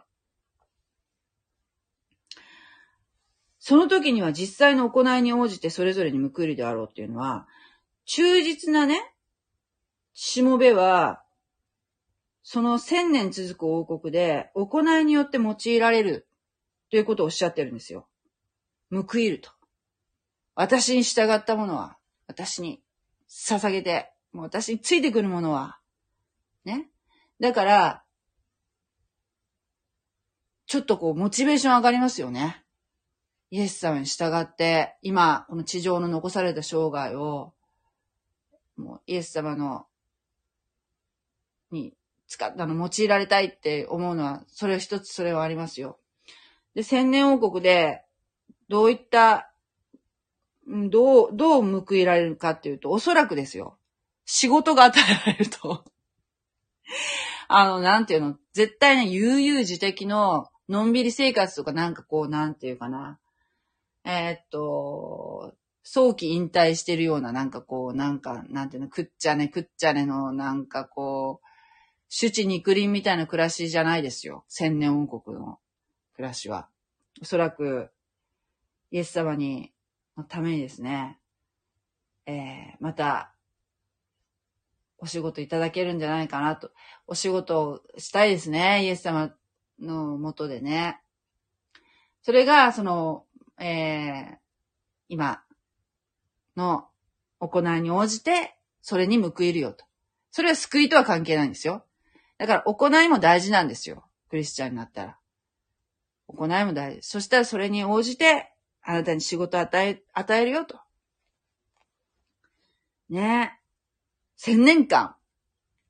A: その時には実際の行いに応じてそれぞれに報いるであろうっていうのは、忠実なね、しもべは、その千年続く王国で行いによって用いられるということをおっしゃってるんですよ。報いると。私に従ったものは、私に捧げて、もう私についてくるものは、ね？だから、ちょっとこう、モチベーション上がりますよね。イエス様に従って、今、この地上の残された生涯を、もうイエス様の、に使ったの、用いられたいって思うのは、それ一つそれはありますよ。で、千年王国で、どういった、どう、どう報いられるかっていうと、おそらくですよ。仕事が与えられると。あの、なんていうの、絶対ね、悠々自適の、のんびり生活とかなんかこう、なんていうかな。えー、っと、早期引退してるような、なんかこう、なんか、なんていうの、くっちゃね、くっちゃねの、なんかこう、主治肉林みたいな暮らしじゃないですよ。千年王国の暮らしは。おそらく、イエス様に、のためにですね、えー、また、お仕事いただけるんじゃないかなと。お仕事をしたいですね。イエス様のもとでね。それが、その、えー、今の行いに応じて、それに報いるよと。それは救いとは関係ないんですよ。だから行いも大事なんですよ。クリスチャンになったら。行いも大事。そしたらそれに応じて、あなたに仕事を与え、与えるよと。ね。千年間。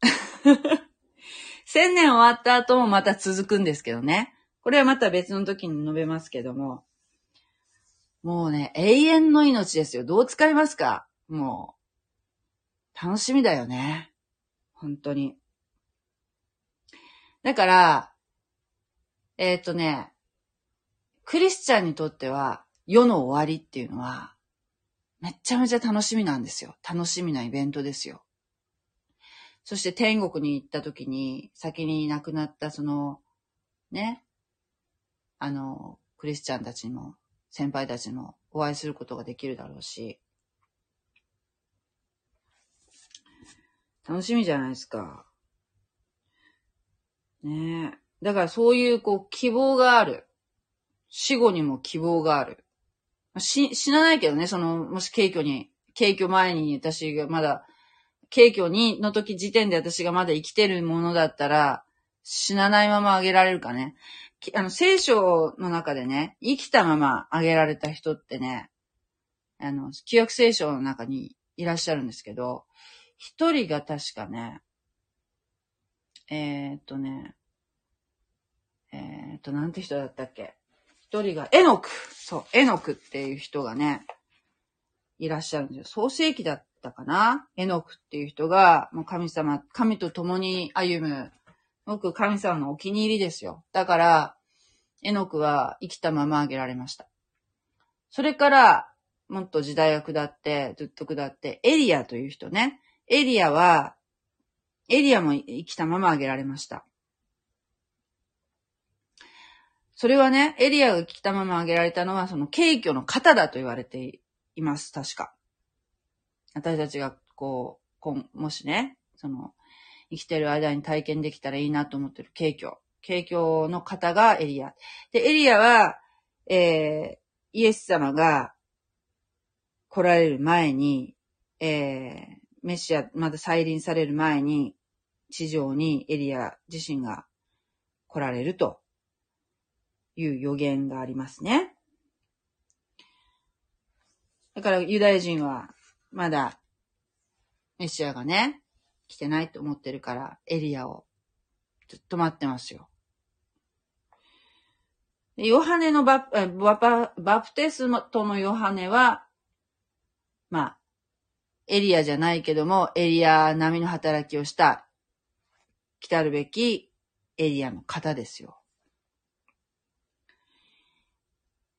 A: (laughs) 千年終わった後もまた続くんですけどね。これはまた別の時に述べますけども。もうね、永遠の命ですよ。どう使いますか？もう、楽しみだよね。本当に。だから、えっ、とね、クリスチャンにとっては、世の終わりっていうのは、めちゃめちゃ楽しみなんですよ。楽しみなイベントですよ。そして天国に行った時に、先に亡くなったその、ね、あの、クリスチャンたちも、先輩たちもお会いすることができるだろうし、楽しみじゃないですか。ねえ。だからそういうこう希望がある。死後にも希望がある。し、死なないけどね、その、もし軽挙に、軽挙前に私がまだ軽挙に、の時時点で私がまだ生きてるものだったら、死なないままあげられるかね。あの、聖書の中でね、生きたままあげられた人ってね、あの、旧約聖書の中にいらっしゃるんですけど、一人が確かね、えー、っとね、えー、っと、なんて人だったっけ？一人が、エノクそう、エノクっていう人がね、いらっしゃるんですよ。創世記だったったかなエノクっていう人が、もう神様、神と共に歩む、僕神様のお気に入りですよ。だから、エノクは生きたままあげられました。それから、もっと時代が下って、ずっと下って、エリアという人ね。エリアは、エリアも生きたままあげられました。それはね、エリアが生きたままあげられたのは、その、軽挙の型だと言われています、確か。私たちが、こう、こもしね、その、生きてる間に体験できたらいいなと思ってる景挙。景挙の方がエリア。で、エリアは、えー、イエス様が来られる前に、えー、メシア、まだ再臨される前に、地上にエリア自身が来られるという予言がありますね。だからユダヤ人はまだメシアがね、来てないと思ってるからエリアをずっと待ってますよ。ヨハネのバババプテストのヨハネは、まあ、エリアじゃないけども、エリア並みの働きをした、来たるべきエリアの方ですよ。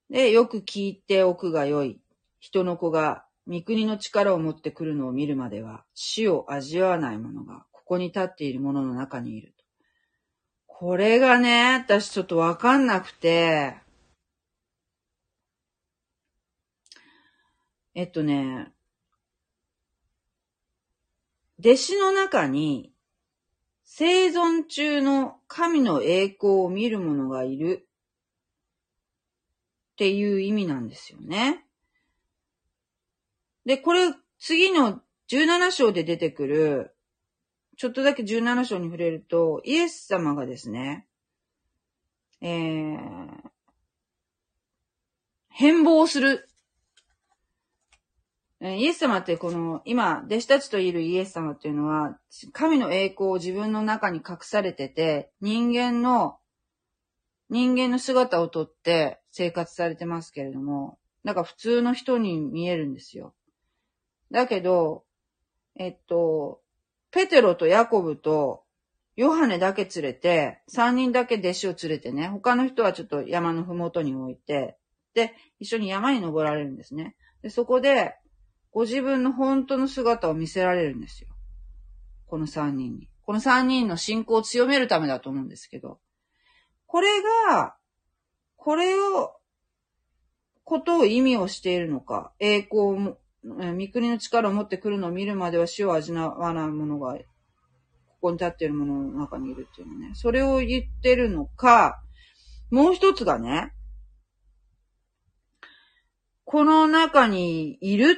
A: で、よく聞いておくがよい。人の子が三国の力を持ってくるのを見るまでは、死を味わわない者が、ここに立っている者の中にいると。これがね、私ちょっとわかんなくて、えっとね、弟子の中に生存中の神の栄光を見る者がいるっていう意味なんですよね。で、これ、次の17章で出てくる、ちょっとだけ17章に触れると、イエス様がですね、えー、変貌する。イエス様ってこの、今、弟子たちといるイエス様っていうのは、神の栄光を自分の中に隠されてて、人間の、人間の姿をとって生活されてますけれども、なんか普通の人に見えるんですよ。だけど、えっと、ペテロとヤコブとヨハネだけ連れて、三人だけ弟子を連れてね、他の人はちょっと山のふもとに置いて、で、一緒に山に登られるんですね。で、そこで、ご自分の本当の姿を見せられるんですよ。この三人に。この三人の信仰を強めるためだと思うんですけど。これが、これを、ことを意味をしているのか、栄光、御国の力を持ってくるのを見るまでは死を味わない者が、ここに立っている者の中にいるっていうのね。それを言ってるのか、もう一つがね、この中にいる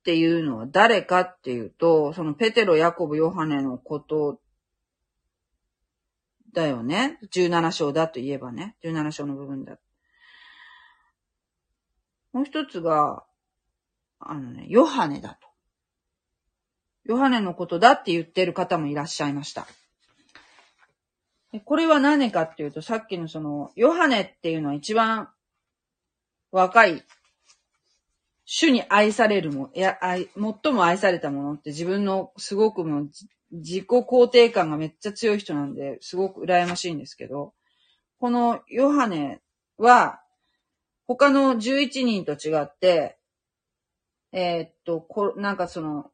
A: っていうのは誰かっていうと、そのペテロ、ヤコブ、ヨハネのことだよね。17章だと言えばね。17章の部分だ。もう一つが、あのね、ヨハネだと。ヨハネのことだって言ってる方もいらっしゃいました。これは何かっていうと、さっきのその、ヨハネっていうのは一番若い、主に愛されるも、いや、愛、最も愛されたものって自分のすごくもう自己肯定感がめっちゃ強い人なんで、すごく羨ましいんですけど、このヨハネは、他の11人と違って、えー、っと、こ、なんかその、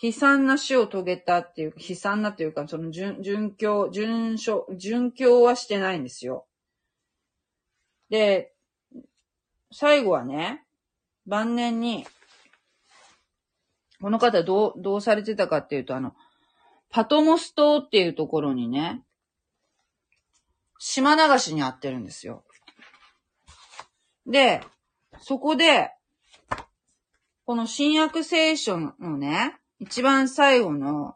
A: 悲惨な死を遂げたっていう、悲惨なというか、その、順、順境、順所、順境はしてないんですよ。で、最後はね、晩年に、この方どう、どうされてたかっていうと、あの、パトモス島っていうところにね、島流しにあってるんですよ。で、そこで、この新約聖書のね、一番最後の、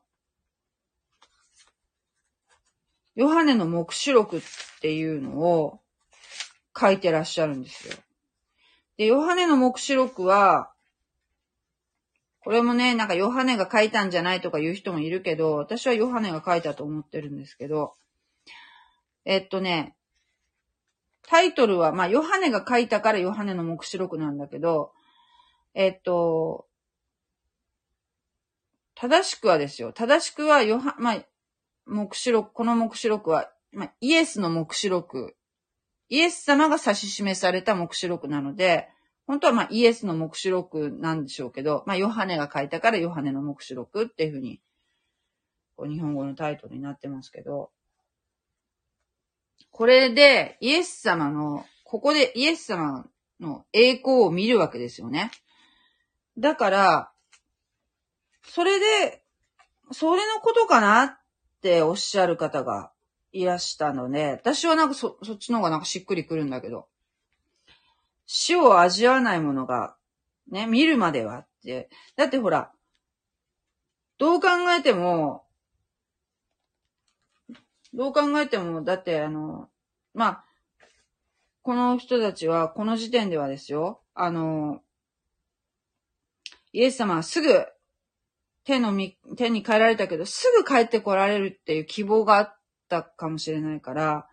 A: ヨハネの目視録っていうのを書いてらっしゃるんですよ。で、ヨハネの目視録は、これもね、なんかヨハネが書いたんじゃないとか言う人もいるけど、私はヨハネが書いたと思ってるんですけど、えっとね、タイトルは、まあ、ヨハネが書いたからヨハネの目視録なんだけど、えっと、正しくはですよ。正しくは、ヨハ、まあ、目視録、この目視録は、まあ、イエスの目視録。イエス様が指し示された目視録なので、本当はまあイエスの目視録なんでしょうけど、まあヨハネが書いたからヨハネの目視録っていうふうに、こう日本語のタイトルになってますけど、これでイエス様の、ここでイエス様の栄光を見るわけですよね。だから、それで、それのことかなっておっしゃる方がいらしたので、私はなんかそ、そっちの方がなんかしっくりくるんだけど、死を味わわないものが、ね、見るまではって。だってほら、どう考えても、どう考えても、だってあの、まあ、この人たちは、この時点ではですよ、あの、イエス様はすぐ手のみ、手に帰られたけど、すぐ帰って来られるっていう希望があったかもしれないから、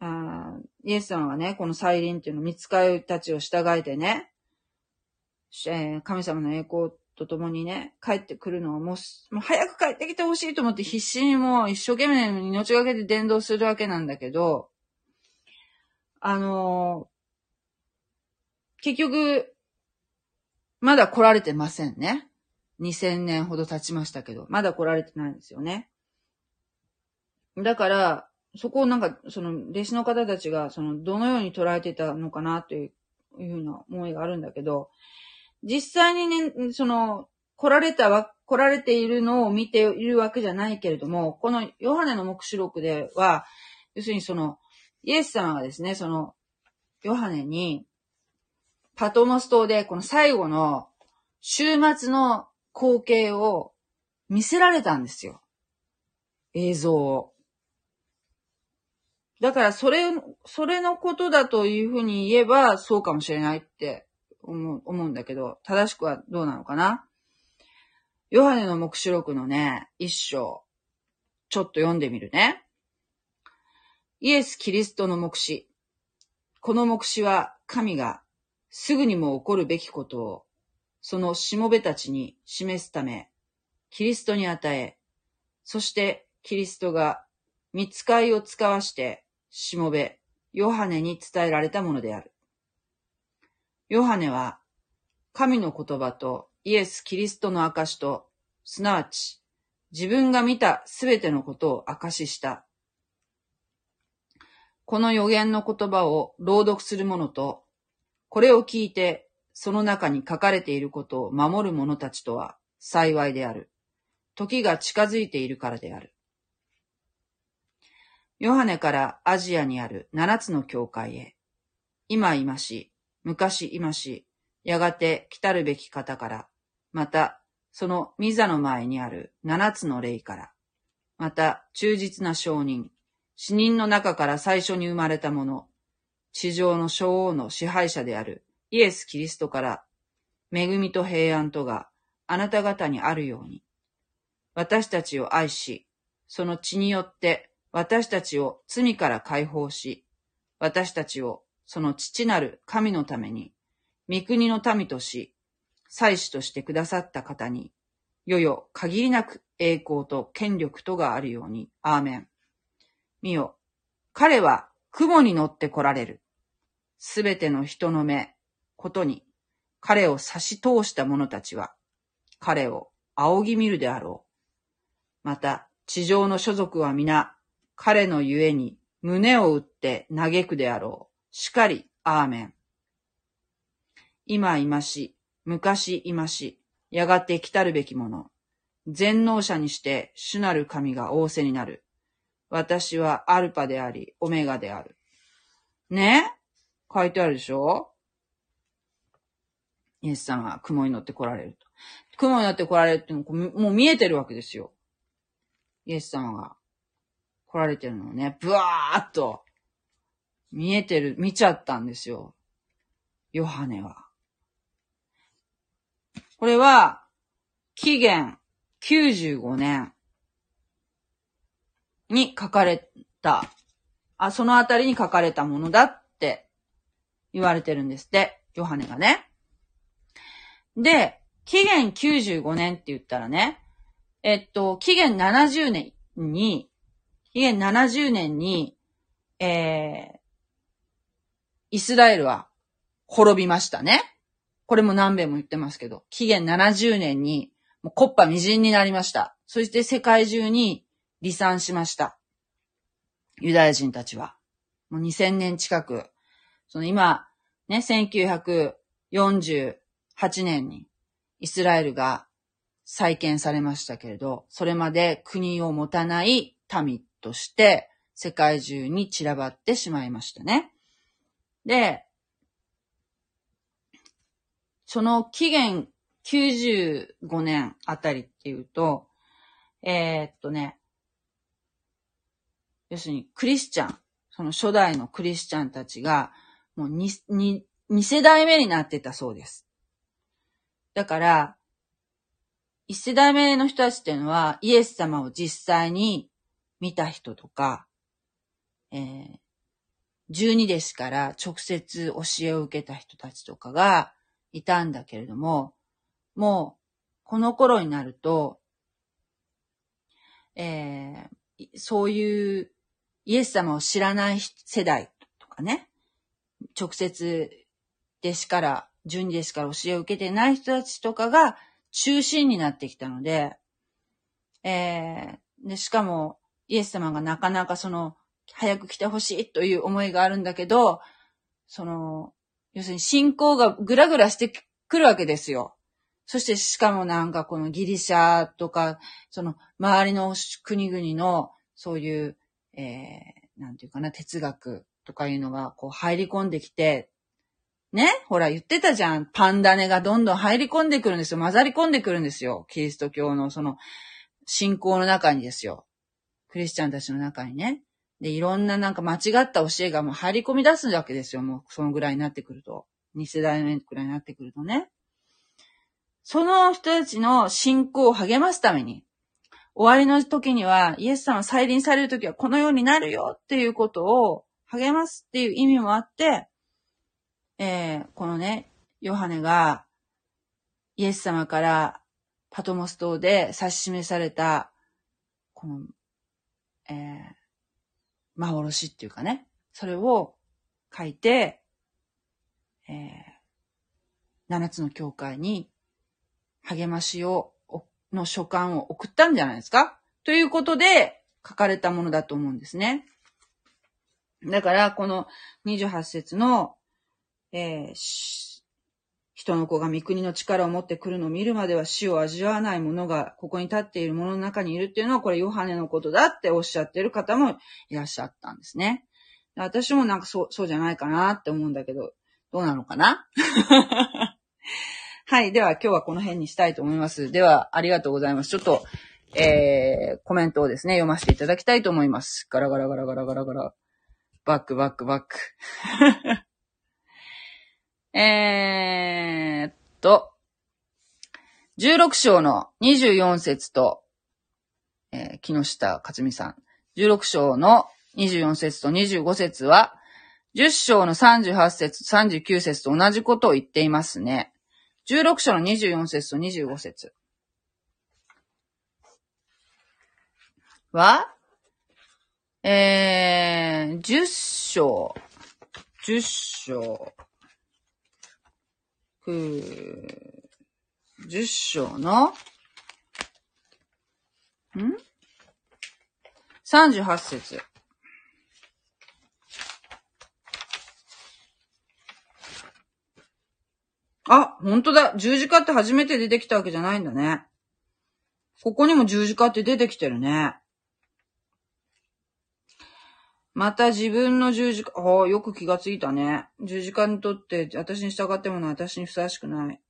A: あイエス様はね、この再臨っていうの、見つかいたちを従えてね、えー、神様の栄光と共にね、帰ってくるのをもう、もう早く帰ってきてほしいと思って必死にもう一生懸命命がけで伝道するわけなんだけど、あのー、結局、まだ来られてませんね。2000年ほど経ちましたけど、まだ来られてないんですよね。だから、そこをなんか、その、弟子の方たちが、その、どのように捉えてたのかなという、いうふうな思いがあるんだけど、実際にね、その、来られたわ、来られているのを見ているわけじゃないけれども、このヨハネの目視録では、要するにその、イエス様がですね、その、ヨハネに、パトモス島でこの最後の週末の光景を見せられたんですよ。映像を。だからそれ、それのことだというふうに言えばそうかもしれないって思う思うんだけど、正しくはどうなのかな？ヨハネの目視録のね、一章、ちょっと読んでみるね。イエス・キリストの目視。この目視は神がすぐにも起こるべきことを、そのしもべたちに示すため、キリストに与え、そしてキリストが見つかいを使わしてしもべ、ヨハネに伝えられたものである。ヨハネは、神の言葉とイエス・キリストの証と、すなわち、自分が見たすべてのことを証しした。この予言の言葉を朗読する者と、これを聞いて、その中に書かれていることを守る者たちとは幸いである。時が近づいているからである。ヨハネからアジアにある七つの教会へ、今今し、昔今し、やがて来たるべき方から、また、そのミザの前にある七つの霊から、また、忠実な証人、死人の中から最初に生まれたもの、地上の小王の支配者であるイエス・キリストから、恵みと平安とがあなた方にあるように、私たちを愛し、その血によって私たちを罪から解放し、私たちをその父なる神のために、御国の民とし、祭司としてくださった方に、よよ限りなく栄光と権力とがあるように、アーメン。見よ、彼は雲に乗って来られる。すべての人の目、ことに、彼を差し通した者たちは、彼を仰ぎ見るであろう。また、地上の所属は皆、彼のゆえに胸を打って嘆くであろう。しかり、アーメン。今今し、昔今し、やがて来たるべきもの。全能者にして主なる神が仰せになる。私はアルパであり、オメガである。ね書いてあるでしょ？イエス様が雲に乗って来られると。雲に乗って来られるってもう見えてるわけですよ。イエス様が来られてるのをね、ブワーっと見えてる、見ちゃったんですよ。ヨハネは。これは、紀元95年に書かれた、あ、そのあたりに書かれたものだって言われてるんですって、ヨハネがね。で、紀元95年って言ったらね、えっと、紀元70年に、紀元70年に、えー、イスラエルは滅びましたね。これも何遍も言ってますけど、紀元70年に、もうコッパ未人になりました。そして世界中に離散しました。ユダヤ人たちは。もう2000年近く、その今、ね、1948年にイスラエルが再建されましたけれど、それまで国を持たない民として世界中に散らばってしまいましたね。で、その期限95年あたりっていうと、えー、っとね、要するにクリスチャン、その初代のクリスチャンたちが、もう二、二、二世代目になってたそうです。だから、一世代目の人たちっていうのは、イエス様を実際に見た人とか、えー、十二弟子から直接教えを受けた人たちとかがいたんだけれども、もう、この頃になると、えー、そういうイエス様を知らない世代とかね、直接弟子から、十二弟子から教えを受けてない人たちとかが中心になってきたので、えー、で、しかも、イエス様がなかなかその、早く来てほしいという思いがあるんだけど、その、要するに信仰がぐらぐらしてくるわけですよ。そしてしかもなんかこのギリシャとか、その周りの国々のそういう、えー、なんていうかな、哲学とかいうのがこう入り込んできて、ね？ほら言ってたじゃん。パンダネがどんどん入り込んでくるんですよ。混ざり込んでくるんですよ。キリスト教のその信仰の中にですよ。クリスチャンたちの中にね。で、いろんななんか間違った教えがもう入り込み出すわけですよ。もうそのぐらいになってくると。2世代目くらいになってくるとね。その人たちの信仰を励ますために、終わりの時には、イエス様再臨される時はこのようになるよっていうことを励ますっていう意味もあって、えー、このね、ヨハネが、イエス様からパトモス島で指し示された、この、えー、幻っていうかね、それを書いて、えー、七つの教会に励ましを、の書簡を送ったんじゃないですか？ということで書かれたものだと思うんですね。だから、この28節の、えー、人の子が御国の力を持ってくるのを見るまでは死を味わわない者がここに立っている者の中にいるっていうのはこれヨハネのことだっておっしゃってる方もいらっしゃったんですね。私もなんかそう、そうじゃないかなって思うんだけど、どうなのかな？(laughs) はい。では今日はこの辺にしたいと思います。では、ありがとうございます。ちょっと、えー、コメントをですね、読ませていただきたいと思います。ガラガラガラガラガラガラ。バックバックバック。(laughs) えーっと、16章の24節と、えー、木下克美さん。16章の24節と25節は、10章の38節、39節と同じことを言っていますね。16章の24節と25節は、えー、10章、10章、ふ10章の、ん ?38 節。あ、ほんとだ。十字架って初めて出てきたわけじゃないんだね。ここにも十字架って出てきてるね。また自分の十字架、ああ、よく気がついたね。十字架にとって私に従ってものは私にふさわしくない。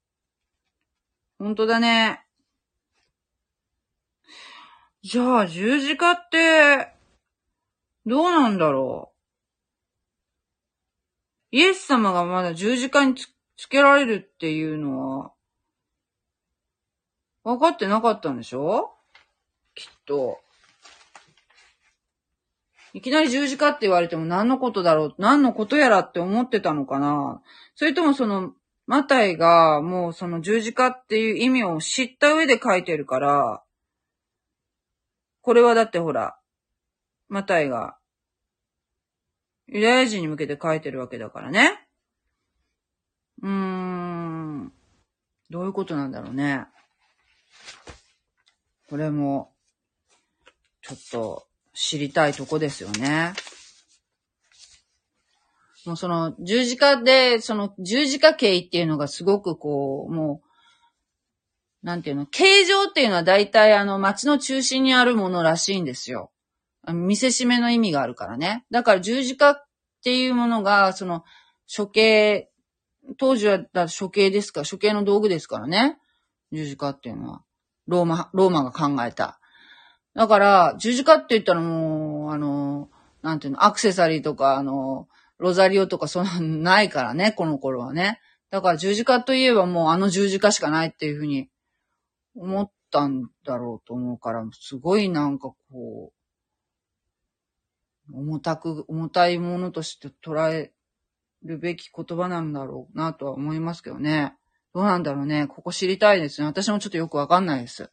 A: ほんとだね。じゃあ、十字架って、どうなんだろう。イエス様がまだ十字架につつけられるっていうのは、分かってなかったんでしょ？きっと。いきなり十字架って言われても何のことだろう、何のことやらって思ってたのかなそれともその、マタイがもうその十字架っていう意味を知った上で書いてるから、これはだってほら、マタイが、ユダヤ人に向けて書いてるわけだからね。うーん。どういうことなんだろうね。これも、ちょっと知りたいとこですよね。もうその十字架で、その十字架形っていうのがすごくこう、もう、なんていうの、形状っていうのは大体あの街の中心にあるものらしいんですよ。見せしめの意味があるからね。だから十字架っていうものが、その処刑当時は処刑ですか、処刑の道具ですからね。十字架っていうのは。ローマ、ローマが考えた。だから、十字架って言ったらもう、あの、なんていうの、アクセサリーとか、あの、ロザリオとかそんなないからね、(laughs) この頃はね。だから十字架といえばもうあの十字架しかないっていうふうに思ったんだろうと思うから、すごいなんかこう、重たく、重たいものとして捉えるべき言葉なんだろうなとは思いますけどね。どうなんだろうね。ここ知りたいですね。私もちょっとよくわかんないです。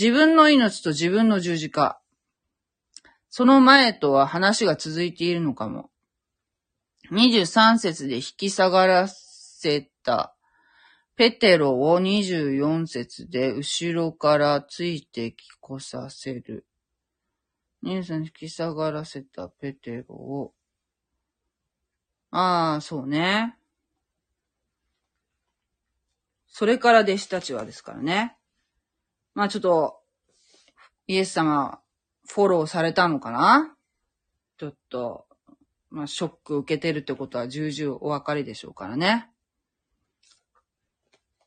A: 自分の命と自分の十字架。その前とは話が続いているのかも。23節で引き下がらせたペテロを24節で後ろからついてきこさせる。23引き下がらせたペテロをああ、そうね。それから弟子たちはですからね。まあちょっと、イエス様、フォローされたのかな？ちょっと、まあ、ショック受けてるってことは重々お分かりでしょうからね。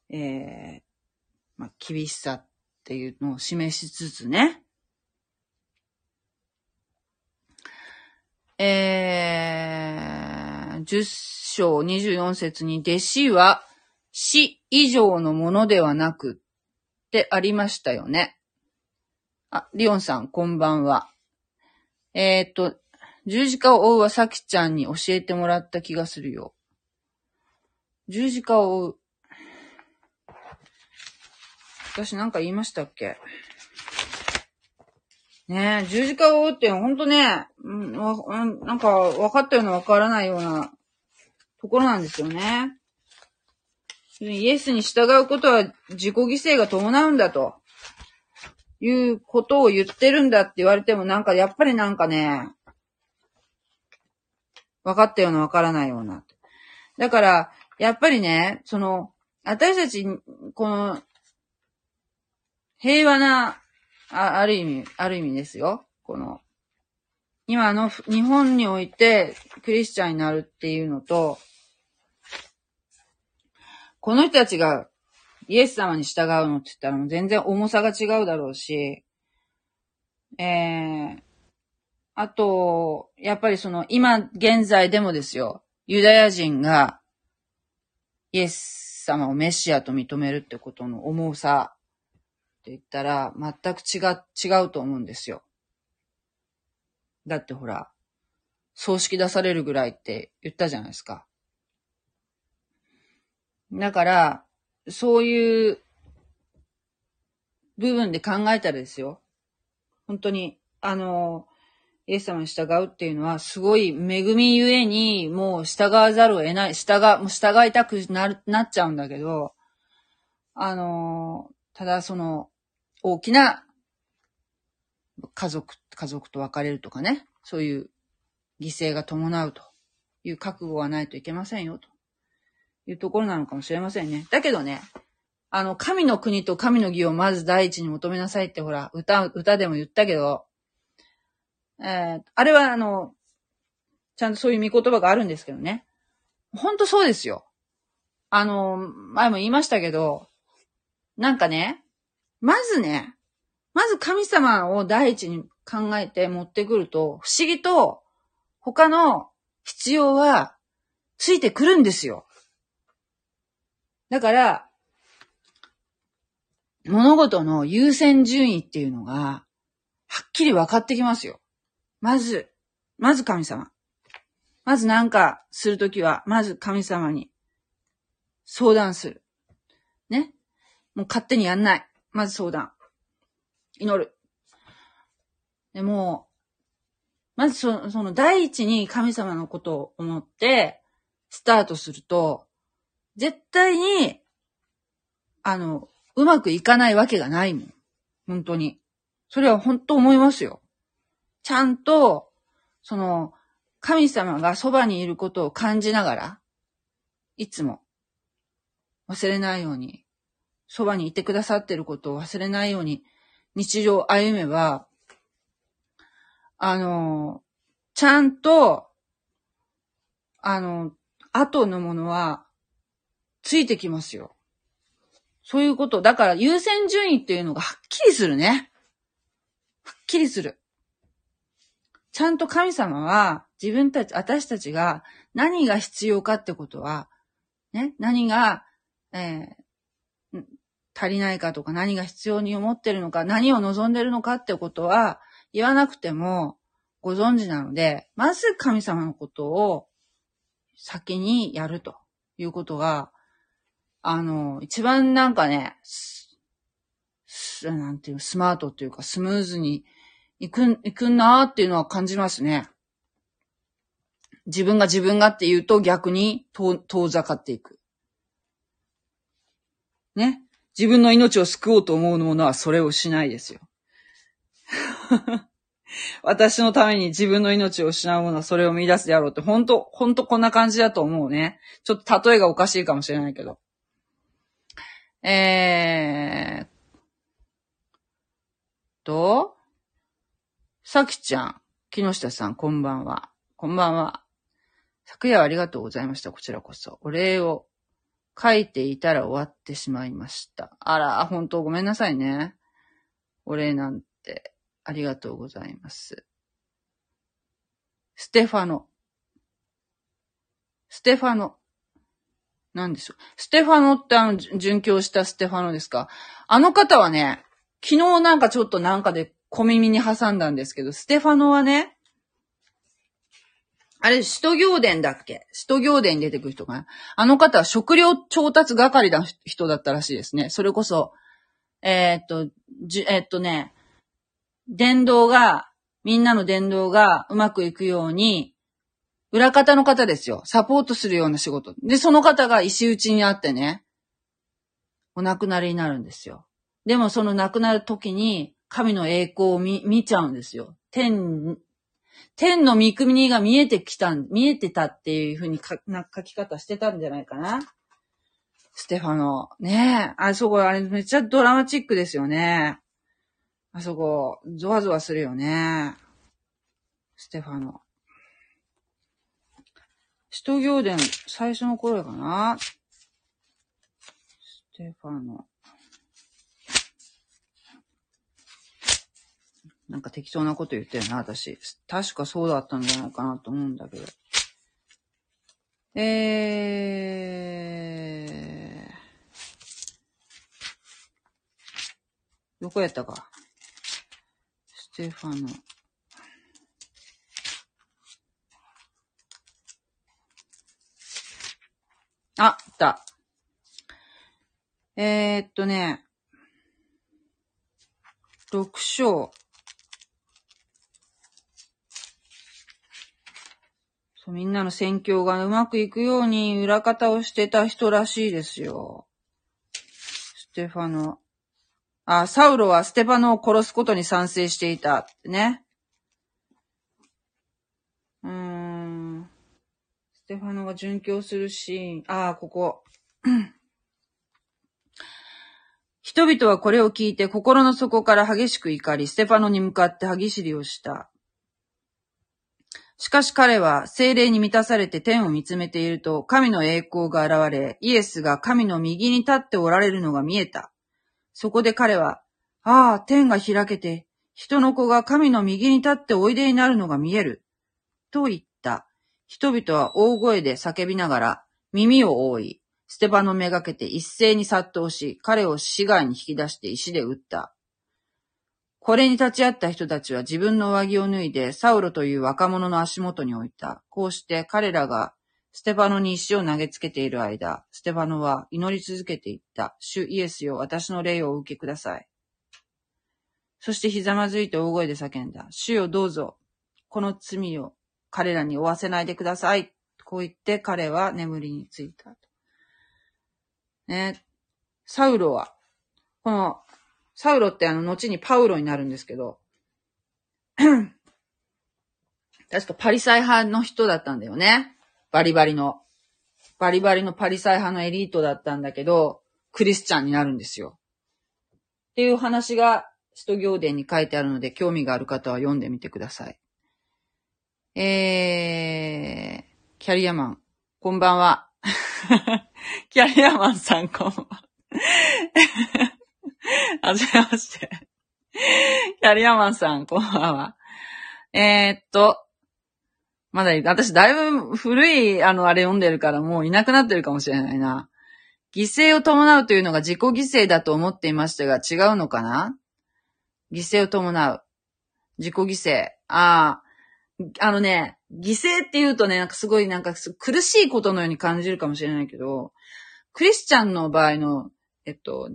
A: えー、まあ、厳しさっていうのを示しつつね。えー、10章24節に弟子は死以上のものではなくってありましたよね。あ、リオンさん、こんばんは。えー、っと、十字架を追うはさきちゃんに教えてもらった気がするよ。十字架を追う。私なんか言いましたっけ？ねえ、十字架を追うってほんとね、うん、なんか分かったような分からないようなところなんですよね。イエスに従うことは自己犠牲が伴うんだと。いうことを言ってるんだって言われてもなんかやっぱりなんかね、分かったような分からないような。だから、やっぱりね、その、私たち、この、平和な、あある意味、ある意味ですよ。この、今の日本においてクリスチャンになるっていうのと、この人たちがイエス様に従うのって言ったらもう全然重さが違うだろうし、えー、あと、やっぱりその今現在でもですよ、ユダヤ人がイエス様をメシアと認めるってことの重さって言ったら全く違、違うと思うんですよ。だってほら、葬式出されるぐらいって言ったじゃないですか。だから、そういう部分で考えたらですよ。本当に、あの、イエス様に従うっていうのは、すごい恵みゆえに、もう従わざるを得ない、従、もう従いたくなる、なっちゃうんだけど、あの、ただその、大きな家族、家族と別れるとかね、そういう犠牲が伴うという覚悟はないといけませんよ、というところなのかもしれませんね。だけどね、あの、神の国と神の義をまず第一に求めなさいってほら、歌、歌でも言ったけど、えー、あれはあの、ちゃんとそういう見言葉があるんですけどね。ほんとそうですよ。あの、前も言いましたけど、なんかね、まずね、まず神様を第一に考えて持ってくると、不思議と他の必要はついてくるんですよ。だから、物事の優先順位っていうのが、はっきり分かってきますよ。まず、まず神様。まず何かするときは、まず神様に相談する。ね？もう勝手にやんない。まず相談。祈る。でも、まずそのその第一に神様のことを思ってスタートすると、絶対に、あの、うまくいかないわけがないもん。本当に。それは本当思いますよ。ちゃんと、その、神様がそばにいることを感じながら、いつも忘れないように、そばにいてくださってることを忘れないように、日常を歩めば、あの、ちゃんと、あの、後のものは、ついてきますよ。そういうこと。だから優先順位っていうのがはっきりするね。はっきりする。ちゃんと神様は自分たち、私たちが何が必要かってことは、ね、何が、えー、足りないかとか何が必要に思ってるのか、何を望んでるのかってことは言わなくてもご存知なので、まず神様のことを先にやるということがあの、一番なんかね、なんていうスマートっていうかスムーズにいくん、いくなーっていうのは感じますね。自分が自分がって言うと逆に遠、遠ざかっていく。ね。自分の命を救おうと思うものはそれをしないですよ。(laughs) 私のために自分の命を失うものはそれを見出すであろうって、ほんと、ほんとこんな感じだと思うね。ちょっと例えがおかしいかもしれないけど。えー、と、さきちゃん、木下さん、こんばんは。こんばんは。昨夜ありがとうございました。こちらこそ。お礼を書いていたら終わってしまいました。あら、本当ごめんなさいね。お礼なんて、ありがとうございます。ステファノ。ステファノ。なんでしょう。ステファノってあの、殉教したステファノですか？あの方はね、昨日なんかちょっとなんかで小耳に挟んだんですけど、ステファノはね、あれ、使徒行伝だっけ？使徒行伝に出てくる人かな？あの方は食料調達係の人だったらしいですね。それこそ、えーっと、じえーっとね、伝道が、みんなの伝道がうまくいくように、裏方の方ですよ。サポートするような仕事。で、その方が石打ちにあってね、お亡くなりになるんですよ。でもその亡くなる時に、神の栄光を見、見ちゃうんですよ。天、天の御国が見えてきた、見えてたっていう風にか書き方してたんじゃないかな。ステファノ。ねえ。あそこ、あれめっちゃドラマチックですよね。あそこ、ゾワゾワするよね。ステファノ。使徒行伝、最初の頃かな。ステファノ。なんか適当なこと言ったよな、私。確かそうだったんじゃないかなと思うんだけど。えー。どこやったか。ステファノ。あ、あった。えー、っとね、6章。そう、みんなの宣教がうまくいくように裏方をしてた人らしいですよ。ステファノ。あ、サウロはステファノを殺すことに賛成していたってね。うん。ステファノが殉教するシーン。ああ、ここ。(clears throat) 人々はこれを聞いて心の底から激しく怒り、ステファノに向かって歯ぎしりをした。しかし彼は精霊に満たされて天を見つめていると、神の栄光が現れ、イエスが神の右に立っておられるのが見えた。そこで彼は、ああ、天が開けて、人の子が神の右に立っておいでになるのが見える。と言った。人々は大声で叫びながら、耳を覆い、ステパノめがけて一斉に殺到し、彼を死骸に引き出して石で撃った。これに立ち会った人たちは自分の上着を脱いで、サウロという若者の足元に置いた。こうして彼らがステパノに石を投げつけている間、ステパノは祈り続けていった。主イエスよ、私の霊をお受けください。そしてひざまずいて大声で叫んだ。主よ、どうぞ、この罪を彼らに負わせないでください。こう言って彼は眠りについた。ね。サウロは、この、サウロってあの、後にパウロになるんですけど、(clears throat) 確かパリサイ派の人だったんだよね。バリバリの。バリバリのパリサイ派のエリートだったんだけど、クリスチャンになるんですよ。っていう話が、使徒行伝に書いてあるので、興味がある方は読んでみてください。えー、キャリアマン、こんばんは。(laughs) キャリアマンさん、こんばんは。(laughs) はじめまして。キャリアマンさん、こんばんは。えー、っと、まだ、私だいぶ古い、あの、あれ読んでるからもういなくなってるかもしれないな。犠牲を伴うというのが自己犠牲だと思っていましたが違うのかな？犠牲を伴う。自己犠牲。ああ、あのね、犠牲って言うとね、なんかすごいなんか苦しいことのように感じるかもしれないけど、クリスチャンの場合の、えっと、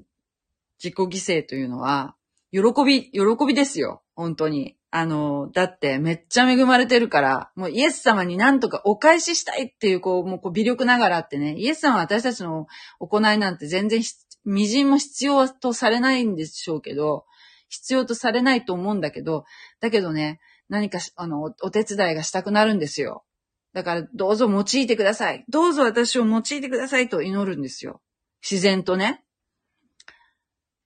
A: 自己犠牲というのは、喜び、喜びですよ。本当に。あの、だってめっちゃ恵まれてるから、もうイエス様になんとかお返ししたいっていう、こう、もうこう微力ながらってね、イエス様は私たちの行いなんて全然微塵も必要とされないんでしょうけど、必要とされないと思うんだけど、だけどね、何かあの、お手伝いがしたくなるんですよ。だから、どうぞ用いてください。どうぞ私を用いてくださいと祈るんですよ。自然とね。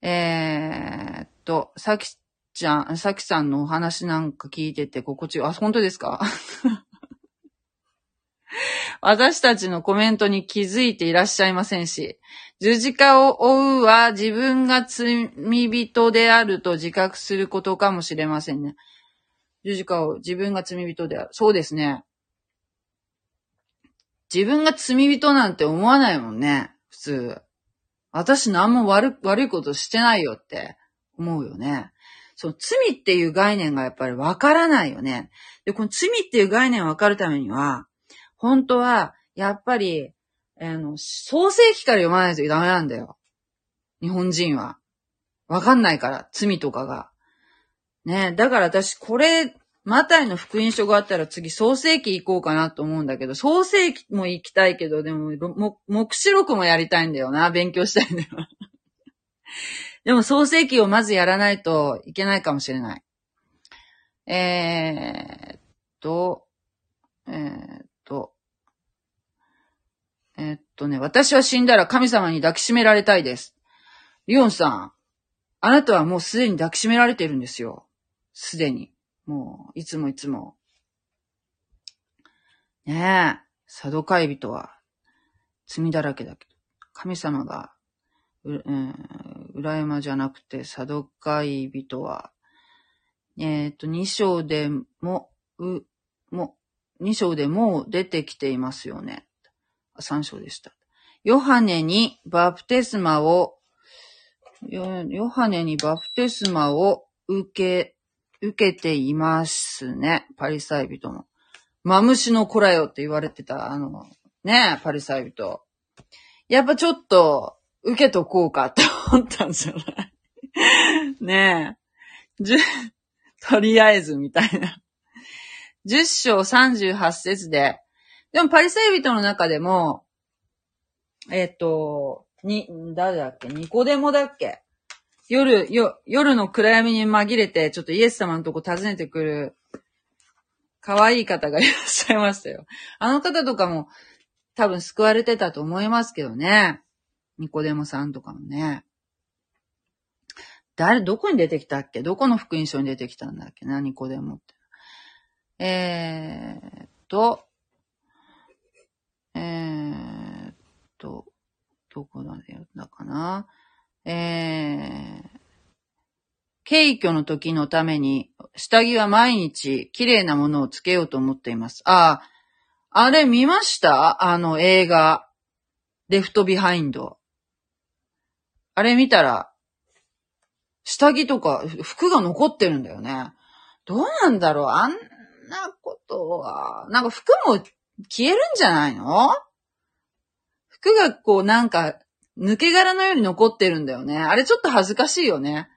A: えー、っと、さきちゃん、さきさんのお話なんか聞いてて心地よい。あ、本当ですか？(laughs) 私たちのコメントに気づいていらっしゃいませんし、十字架を追うは自分が罪人であると自覚することかもしれませんね。十字架を自分が罪人である。そうですね。自分が罪人なんて思わないもんね。普通。私何も悪悪いことしてないよって思うよね。その罪っていう概念がやっぱりわからないよね。で、この罪っていう概念をわかるためには、本当は、やっぱり、あの、創世記から読まないとダメなんだよ。日本人は。わかんないから、罪とかが。ねだから私、これ、マタイの福音書があったら次、創世記行こうかなと思うんだけど、創世記も行きたいけど、でも、も目視録もやりたいんだよな。勉強したいんだよ。(laughs) でも、創世記をまずやらないといけないかもしれない。えー、っと、えー、っと、えー、っとね、私は死んだら神様に抱きしめられたいです。リオンさん、あなたはもうすでに抱きしめられてるんですよ。すでに。もう、いつもいつも。ねえ、サドカイ人は罪だらけだけど、神様が、う、えー、裏山じゃなくて、サドカイ人は、えっ、ー、と、二章でも、う、も、二章でも出てきていますよね。三章でした。ヨハネにバプテスマを、ヨハネにバプテスマを受け受けていますね。パリサイ人も。マムシの子らよって言われてた、あの、ねパリサイ人。やっぱちょっと、受けとこうかって思ったんじゃないねえ。じ、とりあえずみたいな。10章38節で、でもパリサイ人の中でも、えっ、と、に、誰だっけ？ニコデモだっけ？夜、よ、夜の暗闇に紛れて、ちょっとイエス様のとこ訪ねてくる、可愛い方がいらっしゃいましたよ。あの方とかも、多分救われてたと思いますけどね。ニコデモさんとかもね。誰、どこに出てきたっけ？どこの福音書に出てきたんだっけな、ニコデモって。えー、っと、えー、っと、どこだったかな？えー、軽挙の時のために、下着は毎日綺麗なものをつけようと思っています。ああ、あれ見ました？あの映画、レフトビハインド。あれ見たら、下着とか服が残ってるんだよね。どうなんだろう？あんなことは、なんか服も消えるんじゃないの？服がこうなんか抜け殻のように残ってるんだよね。あれちょっと恥ずかしいよね。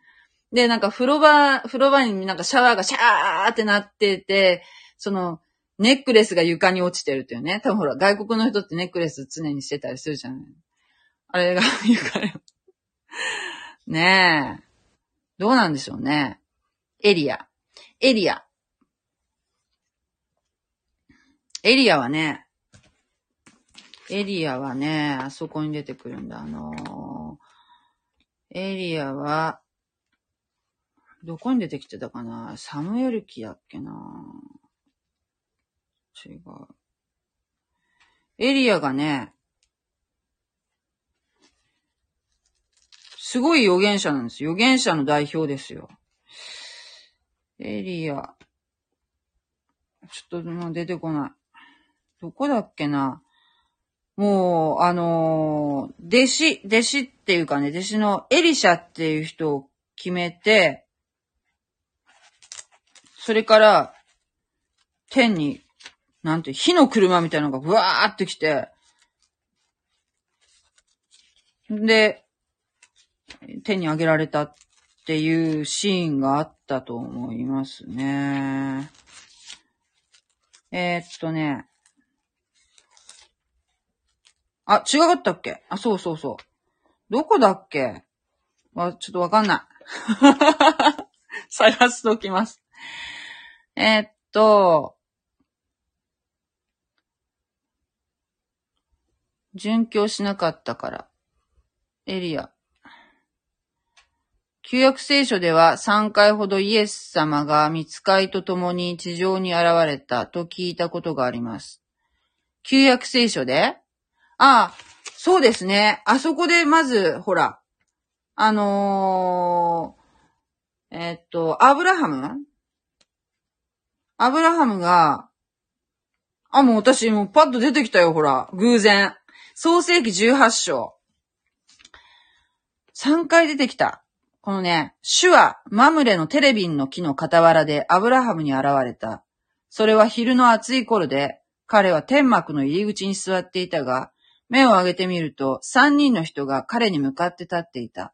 A: で、なんか風呂場、風呂場になんかシャワーがシャーってなってて、その、ネックレスが床に落ちてるっていうね。多分ほら、外国の人ってネックレス常にしてたりするじゃない。あれが床に。ねえ。どうなんでしょうね。エリア。エリア。エリアはね、エリアはね、あそこに出てくるんだ。あのー、エリアは、どこに出てきてたかな？サムエル記だっけな？違う。エリアがね、すごい預言者なんです。預言者の代表ですよ。エリア。ちょっともう出てこない。どこだっけな？もう、あのー、弟子、弟子っていうかね、弟子のエリシャっていう人を決めて、それから、天に、なんて、火の車みたいなのがブワーって来て、で、天に上げられたっていうシーンがあったと思いますね。えー、っとね、あ、違かったっけ？あ、そうそうそう。どこだっけ？わ、ちょっとわかんない。(laughs) 探しておきます。えー、っと、殉教しなかったから。エリア。旧約聖書では3回ほどイエス様が見つかいと共に地上に現れたと聞いたことがあります。旧約聖書でああ、そうですね。あそこでまず、ほら、あのー、えー、っと、アブラハム？アブラハムが、あ、もう私もうパッと出てきたよ、ほら。偶然。創世紀18章。3回出てきた。このね、主はマムレのテレビンの木の傍らでアブラハムに現れた。それは昼の暑い頃で、彼は天幕の入り口に座っていたが、目を上げてみると、三人の人が彼に向かって立っていた。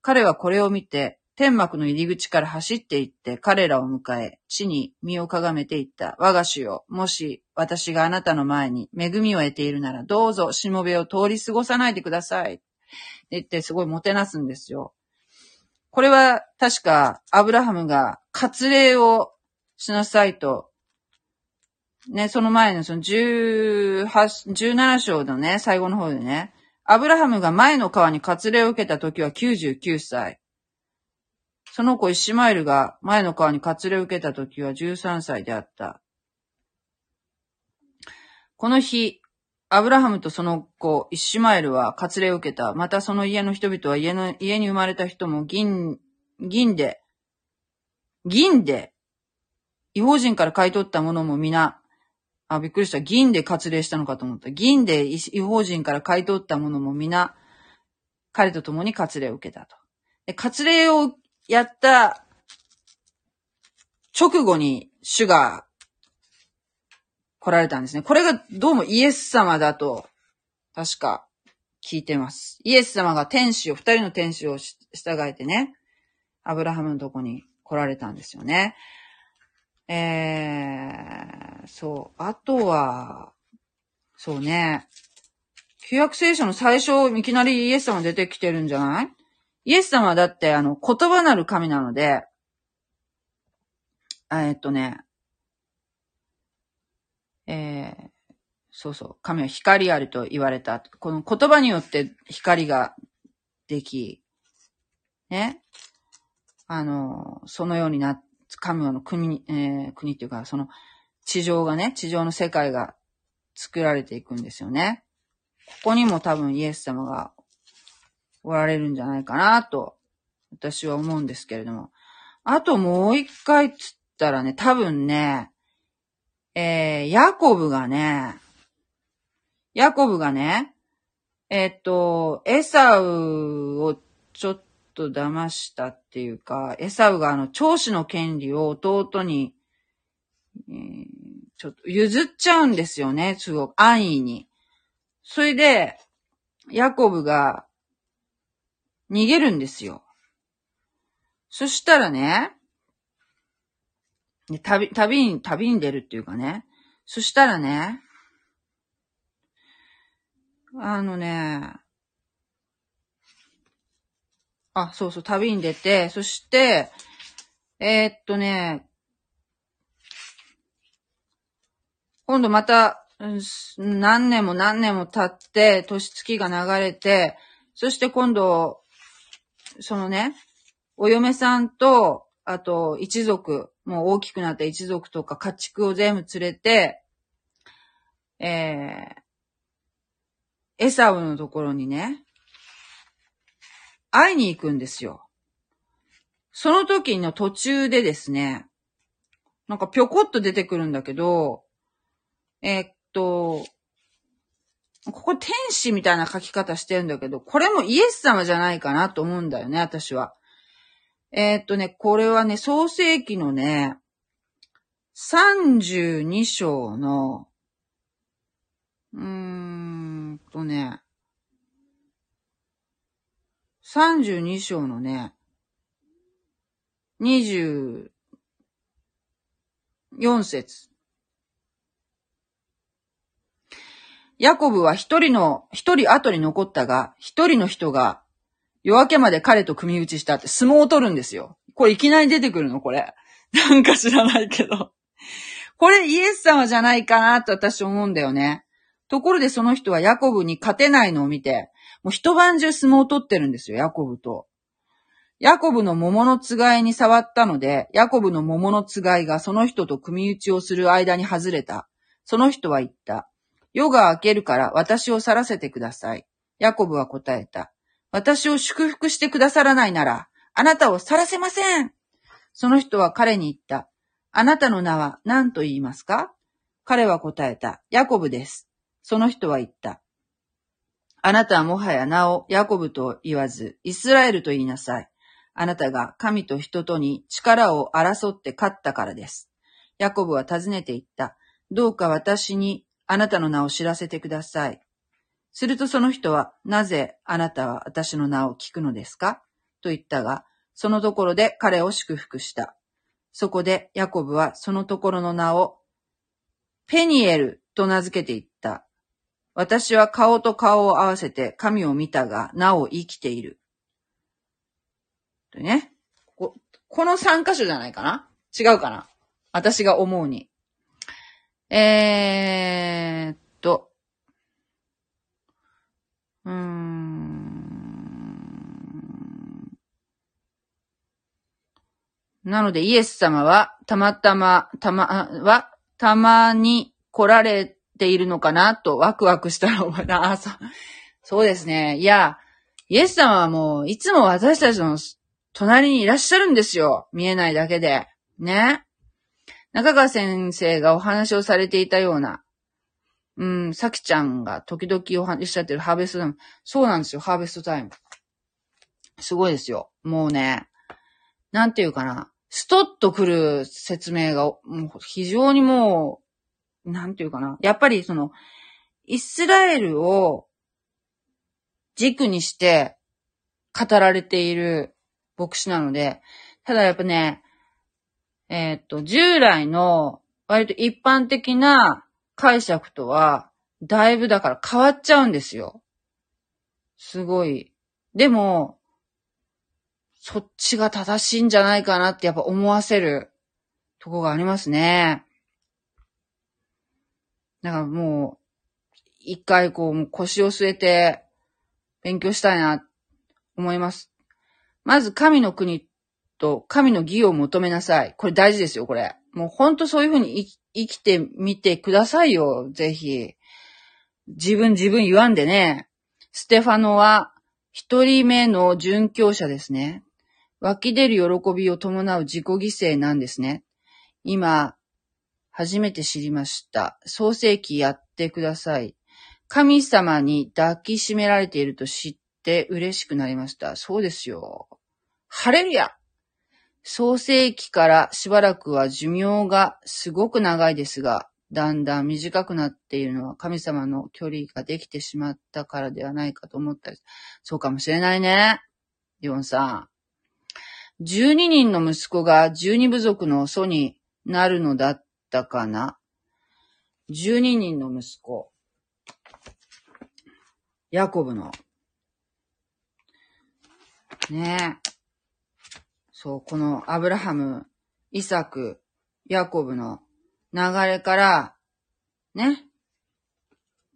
A: 彼はこれを見て、天幕の入り口から走って行って彼らを迎え、地に身をかがめて行った。我が主よ、もし私があなたの前に恵みを得ているなら、どうぞしもべを通り過ごさないでください。って言ってすごいもてなすんですよ。これは確かアブラハムが割礼をしなさいと、ね、その前のその18、17章のね、最後の方でね、アブラハムが前の川に割礼を受けた時は99歳。その子イシマエルが前の川に割礼を受けた時は13歳であった。この日、アブラハムとその子、イシマエルは割礼を受けた。またその家の人々は家の、家に生まれた人も銀、銀で、銀で、違法人から買い取ったものも皆、あ、びっくりした。銀で割礼したのかと思った。銀で違法人から買い取ったものも皆、彼と共に割礼を受けたと。で割礼をやった直後に主が来られたんですね。これがどうもイエス様だと、確か聞いてます。イエス様が天使を、二人の天使を従えてね、アブラハムのとこに来られたんですよね。えー、そう。あとは、そうね。旧約聖書の最初、いきなりイエス様出てきてるんじゃない？イエス様はだって、あの、言葉なる神なので、えっとね、えー、そうそう、神は光あると言われた。この言葉によって光ができ、ね、あの、そのようになっ、神の国、えー、国っていうか、その地上がね、地上の世界が作られていくんですよね。ここにも多分イエス様がおられるんじゃないかなと、私は思うんですけれども。あともう一回つったらね、多分ね、えー、ヤコブがね、ヤコブがね、え、っと、エサウをちょっと騙したっていうか、エサウがあの、長子の権利を弟に、えー、ちょっと譲っちゃうんですよね、すごく安易に。それで、ヤコブが、逃げるんですよ。そしたらね、旅、旅に、旅に出るっていうかね。そしたらね、あのね、あ、そうそう、旅に出て、そして、えー、っとね、今度また、何年も何年も経って、年月が流れて、そして今度、そのね、お嫁さんと、あと、一族、もう大きくなった一族とか家畜を全部連れて、えー、エサウのところにね、会いに行くんですよ。その時の途中でですね、なんかぴょこっと出てくるんだけど、えー、っと、ここ天使みたいな書き方してるんだけど、これもイエス様じゃないかなと思うんだよね、私は。えー、っとね、これはね、創世記のね、32章の、うーんとね、32章のね、24節。ヤコブは一人の、一人後に残ったが、一人の人が夜明けまで彼と組み打ちしたって相撲を取るんですよ。これいきなり出てくるの？これ。なんか知らないけど。これイエス様じゃないかなと私思うんだよね。ところでその人はヤコブに勝てないのを見て、もう一晩中相撲を取ってるんですよ、ヤコブと。ヤコブの桃のつがいに触ったので、ヤコブの桃のつがいがその人と組打ちをする間に外れた。その人は言った。夜が明けるから私を去らせてください。ヤコブは答えた。私を祝福してくださらないなら、あなたを去らせません。その人は彼に言った。あなたの名は何と言いますか？彼は答えた。ヤコブです。その人は言った。あなたはもはや名をヤコブと言わず、イスラエルと言いなさい。あなたが神と人とに力を争って勝ったからです。ヤコブは尋ねて言った。どうか私にあなたの名を知らせてください。するとその人は、なぜあなたは私の名を聞くのですか？と言ったが、そのところで彼を祝福した。そこでヤコブはそのところの名をペニエルと名付けていった。私は顔と顔を合わせて神を見たが、なお生きている。とね。ここの3箇所じゃないかな？違うかな？私が思うに。えーっと。うーん。なので、イエス様は、たまたま、たま、は、たまに来られているのかなとワクワクしたら思いな。(laughs) そう、そうですね。いや、イエス様はもう、いつも私たちの隣にいらっしゃるんですよ。見えないだけで。ね。中川先生がお話をされていたような、うん、さきちゃんが時々お話ししゃってるハーベストタイム。そうなんですよ、ハーベストタイム。すごいですよ。もうね、なんていうかな。ストッと来る説明が、もう非常にもう、なんていうかな。やっぱりその、イスラエルを軸にして語られている牧師なので、ただやっぱね、えー、っと、従来の割と一般的な解釈とは、だいぶだから変わっちゃうんですよ。すごい。でも、そっちが正しいんじゃないかなってやっぱ思わせるとこがありますね。だからもう、一回こう腰を据えて勉強したいな、思います。まず神の国と神の義を求めなさい。これ大事ですよ、これ。もうほんとそういうふうに生きてみてくださいよ、ぜひ。自分自分言わんでね。ステファノは一人目の殉教者ですね。湧き出る喜びを伴う自己犠牲なんですね。今、初めて知りました。創世記やってください。神様に抱きしめられていると知って嬉しくなりました。そうですよ。ハレルヤ創世記からしばらくは寿命がすごく長いですが、だんだん短くなっているのは神様の距離ができてしまったからではないかと思ったり、そうかもしれないね。ヨンさん。12人の息子が12部族の祖になるのだったかな ?12 人の息子。ヤコブの。ねえ。そう、このアブラハム、イサク、ヤコブの流れから、ね。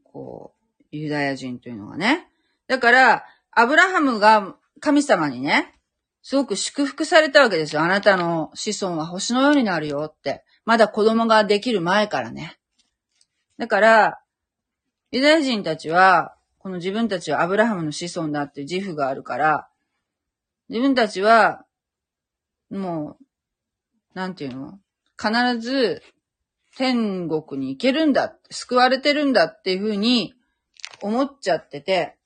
A: こう、ユダヤ人というのがね。だから、アブラハムが神様にね、すごく祝福されたわけですよ。あなたの子孫は星のようになるよって。まだ子供ができる前からね。だから、ユダヤ人たちは、この自分たちはアブラハムの子孫だっていう自負があるから、自分たちは、もう、なんていうの？必ず天国に行けるんだ、救われてるんだっていうふうに思っちゃってて、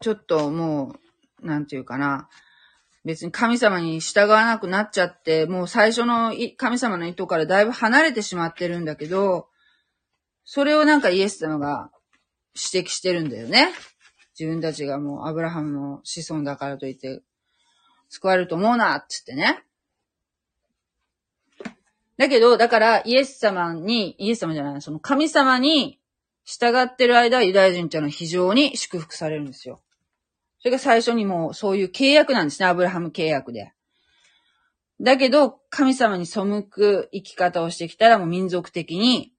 A: ちょっともう、なんていうかな、別に神様に従わなくなっちゃって、もう最初の神様の意図からだいぶ離れてしまってるんだけど、それをなんかイエス様が指摘してるんだよね。自分たちがもうアブラハムの子孫だからといって、救われると思うな、つってね。だけど、だからイエス様に、イエス様じゃない、その神様に従ってる間、ユダヤ人っていうのは非常に祝福されるんですよ。それが最初にもうそういう契約なんですね。アブラハム契約で。だけど、神様に背く生き方をしてきたらもう民族的に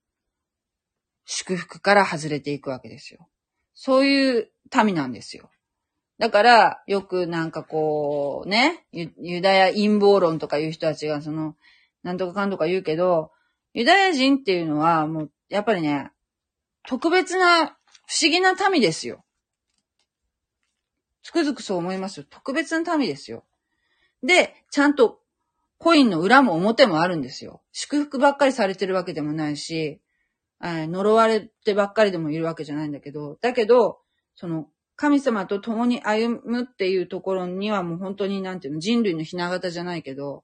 A: 祝福から外れていくわけですよ。そういう民なんですよ。だから、よくなんかこう、ね、ユダヤ陰謀論とかいう人たちがその、なんとかかんとか言うけど、ユダヤ人っていうのはもうやっぱりね、特別な、不思議な民ですよ。つくづくそう思いますよ。特別な民ですよ。で、ちゃんとコインの裏も表もあるんですよ。祝福ばっかりされてるわけでもないし、呪われてばっかりでもいるわけじゃないんだけど、だけど、その、神様と共に歩むっていうところにはもう本当になんていうの、人類のひな形じゃないけど、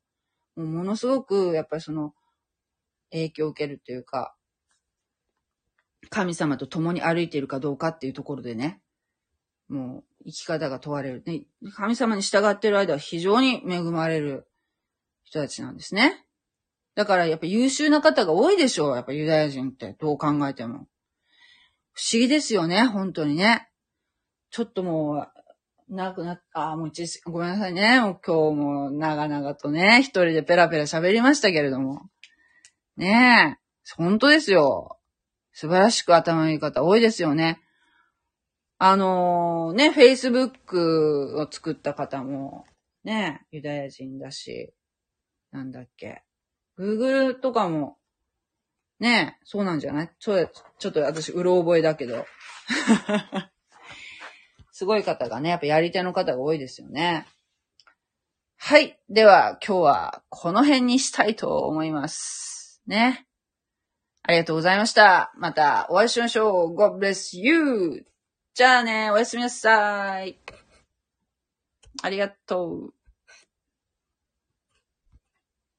A: もうものすごく、やっぱりその、影響を受けるというか、神様と共に歩いているかどうかっていうところでね、もう生き方が問われる。ね、神様に従っている間は非常に恵まれる人たちなんですね。だからやっぱ優秀な方が多いでしょう。やっぱユダヤ人ってどう考えても。不思議ですよね、本当にね。ちょっともう、なくなった、あ、もう一、ごめんなさいね。今日も長々とね、一人でペラペラ喋りましたけれども。ねえ、本当ですよ。素晴らしく頭のいい方多いですよね。あのー、ね、Facebook を作った方も、ね、ユダヤ人だし、なんだっけ。Google とかも、ねそうなんじゃない？ちょ、ちょっと私、うろ覚えだけど。(laughs) すごい方がね、やっぱやり手の方が多いですよね。はい。では、今日はこの辺にしたいと思います。ね。ありがとうございました。またお会いしましょう。God bless you! じゃあね、おやすみなさい。ありがとう。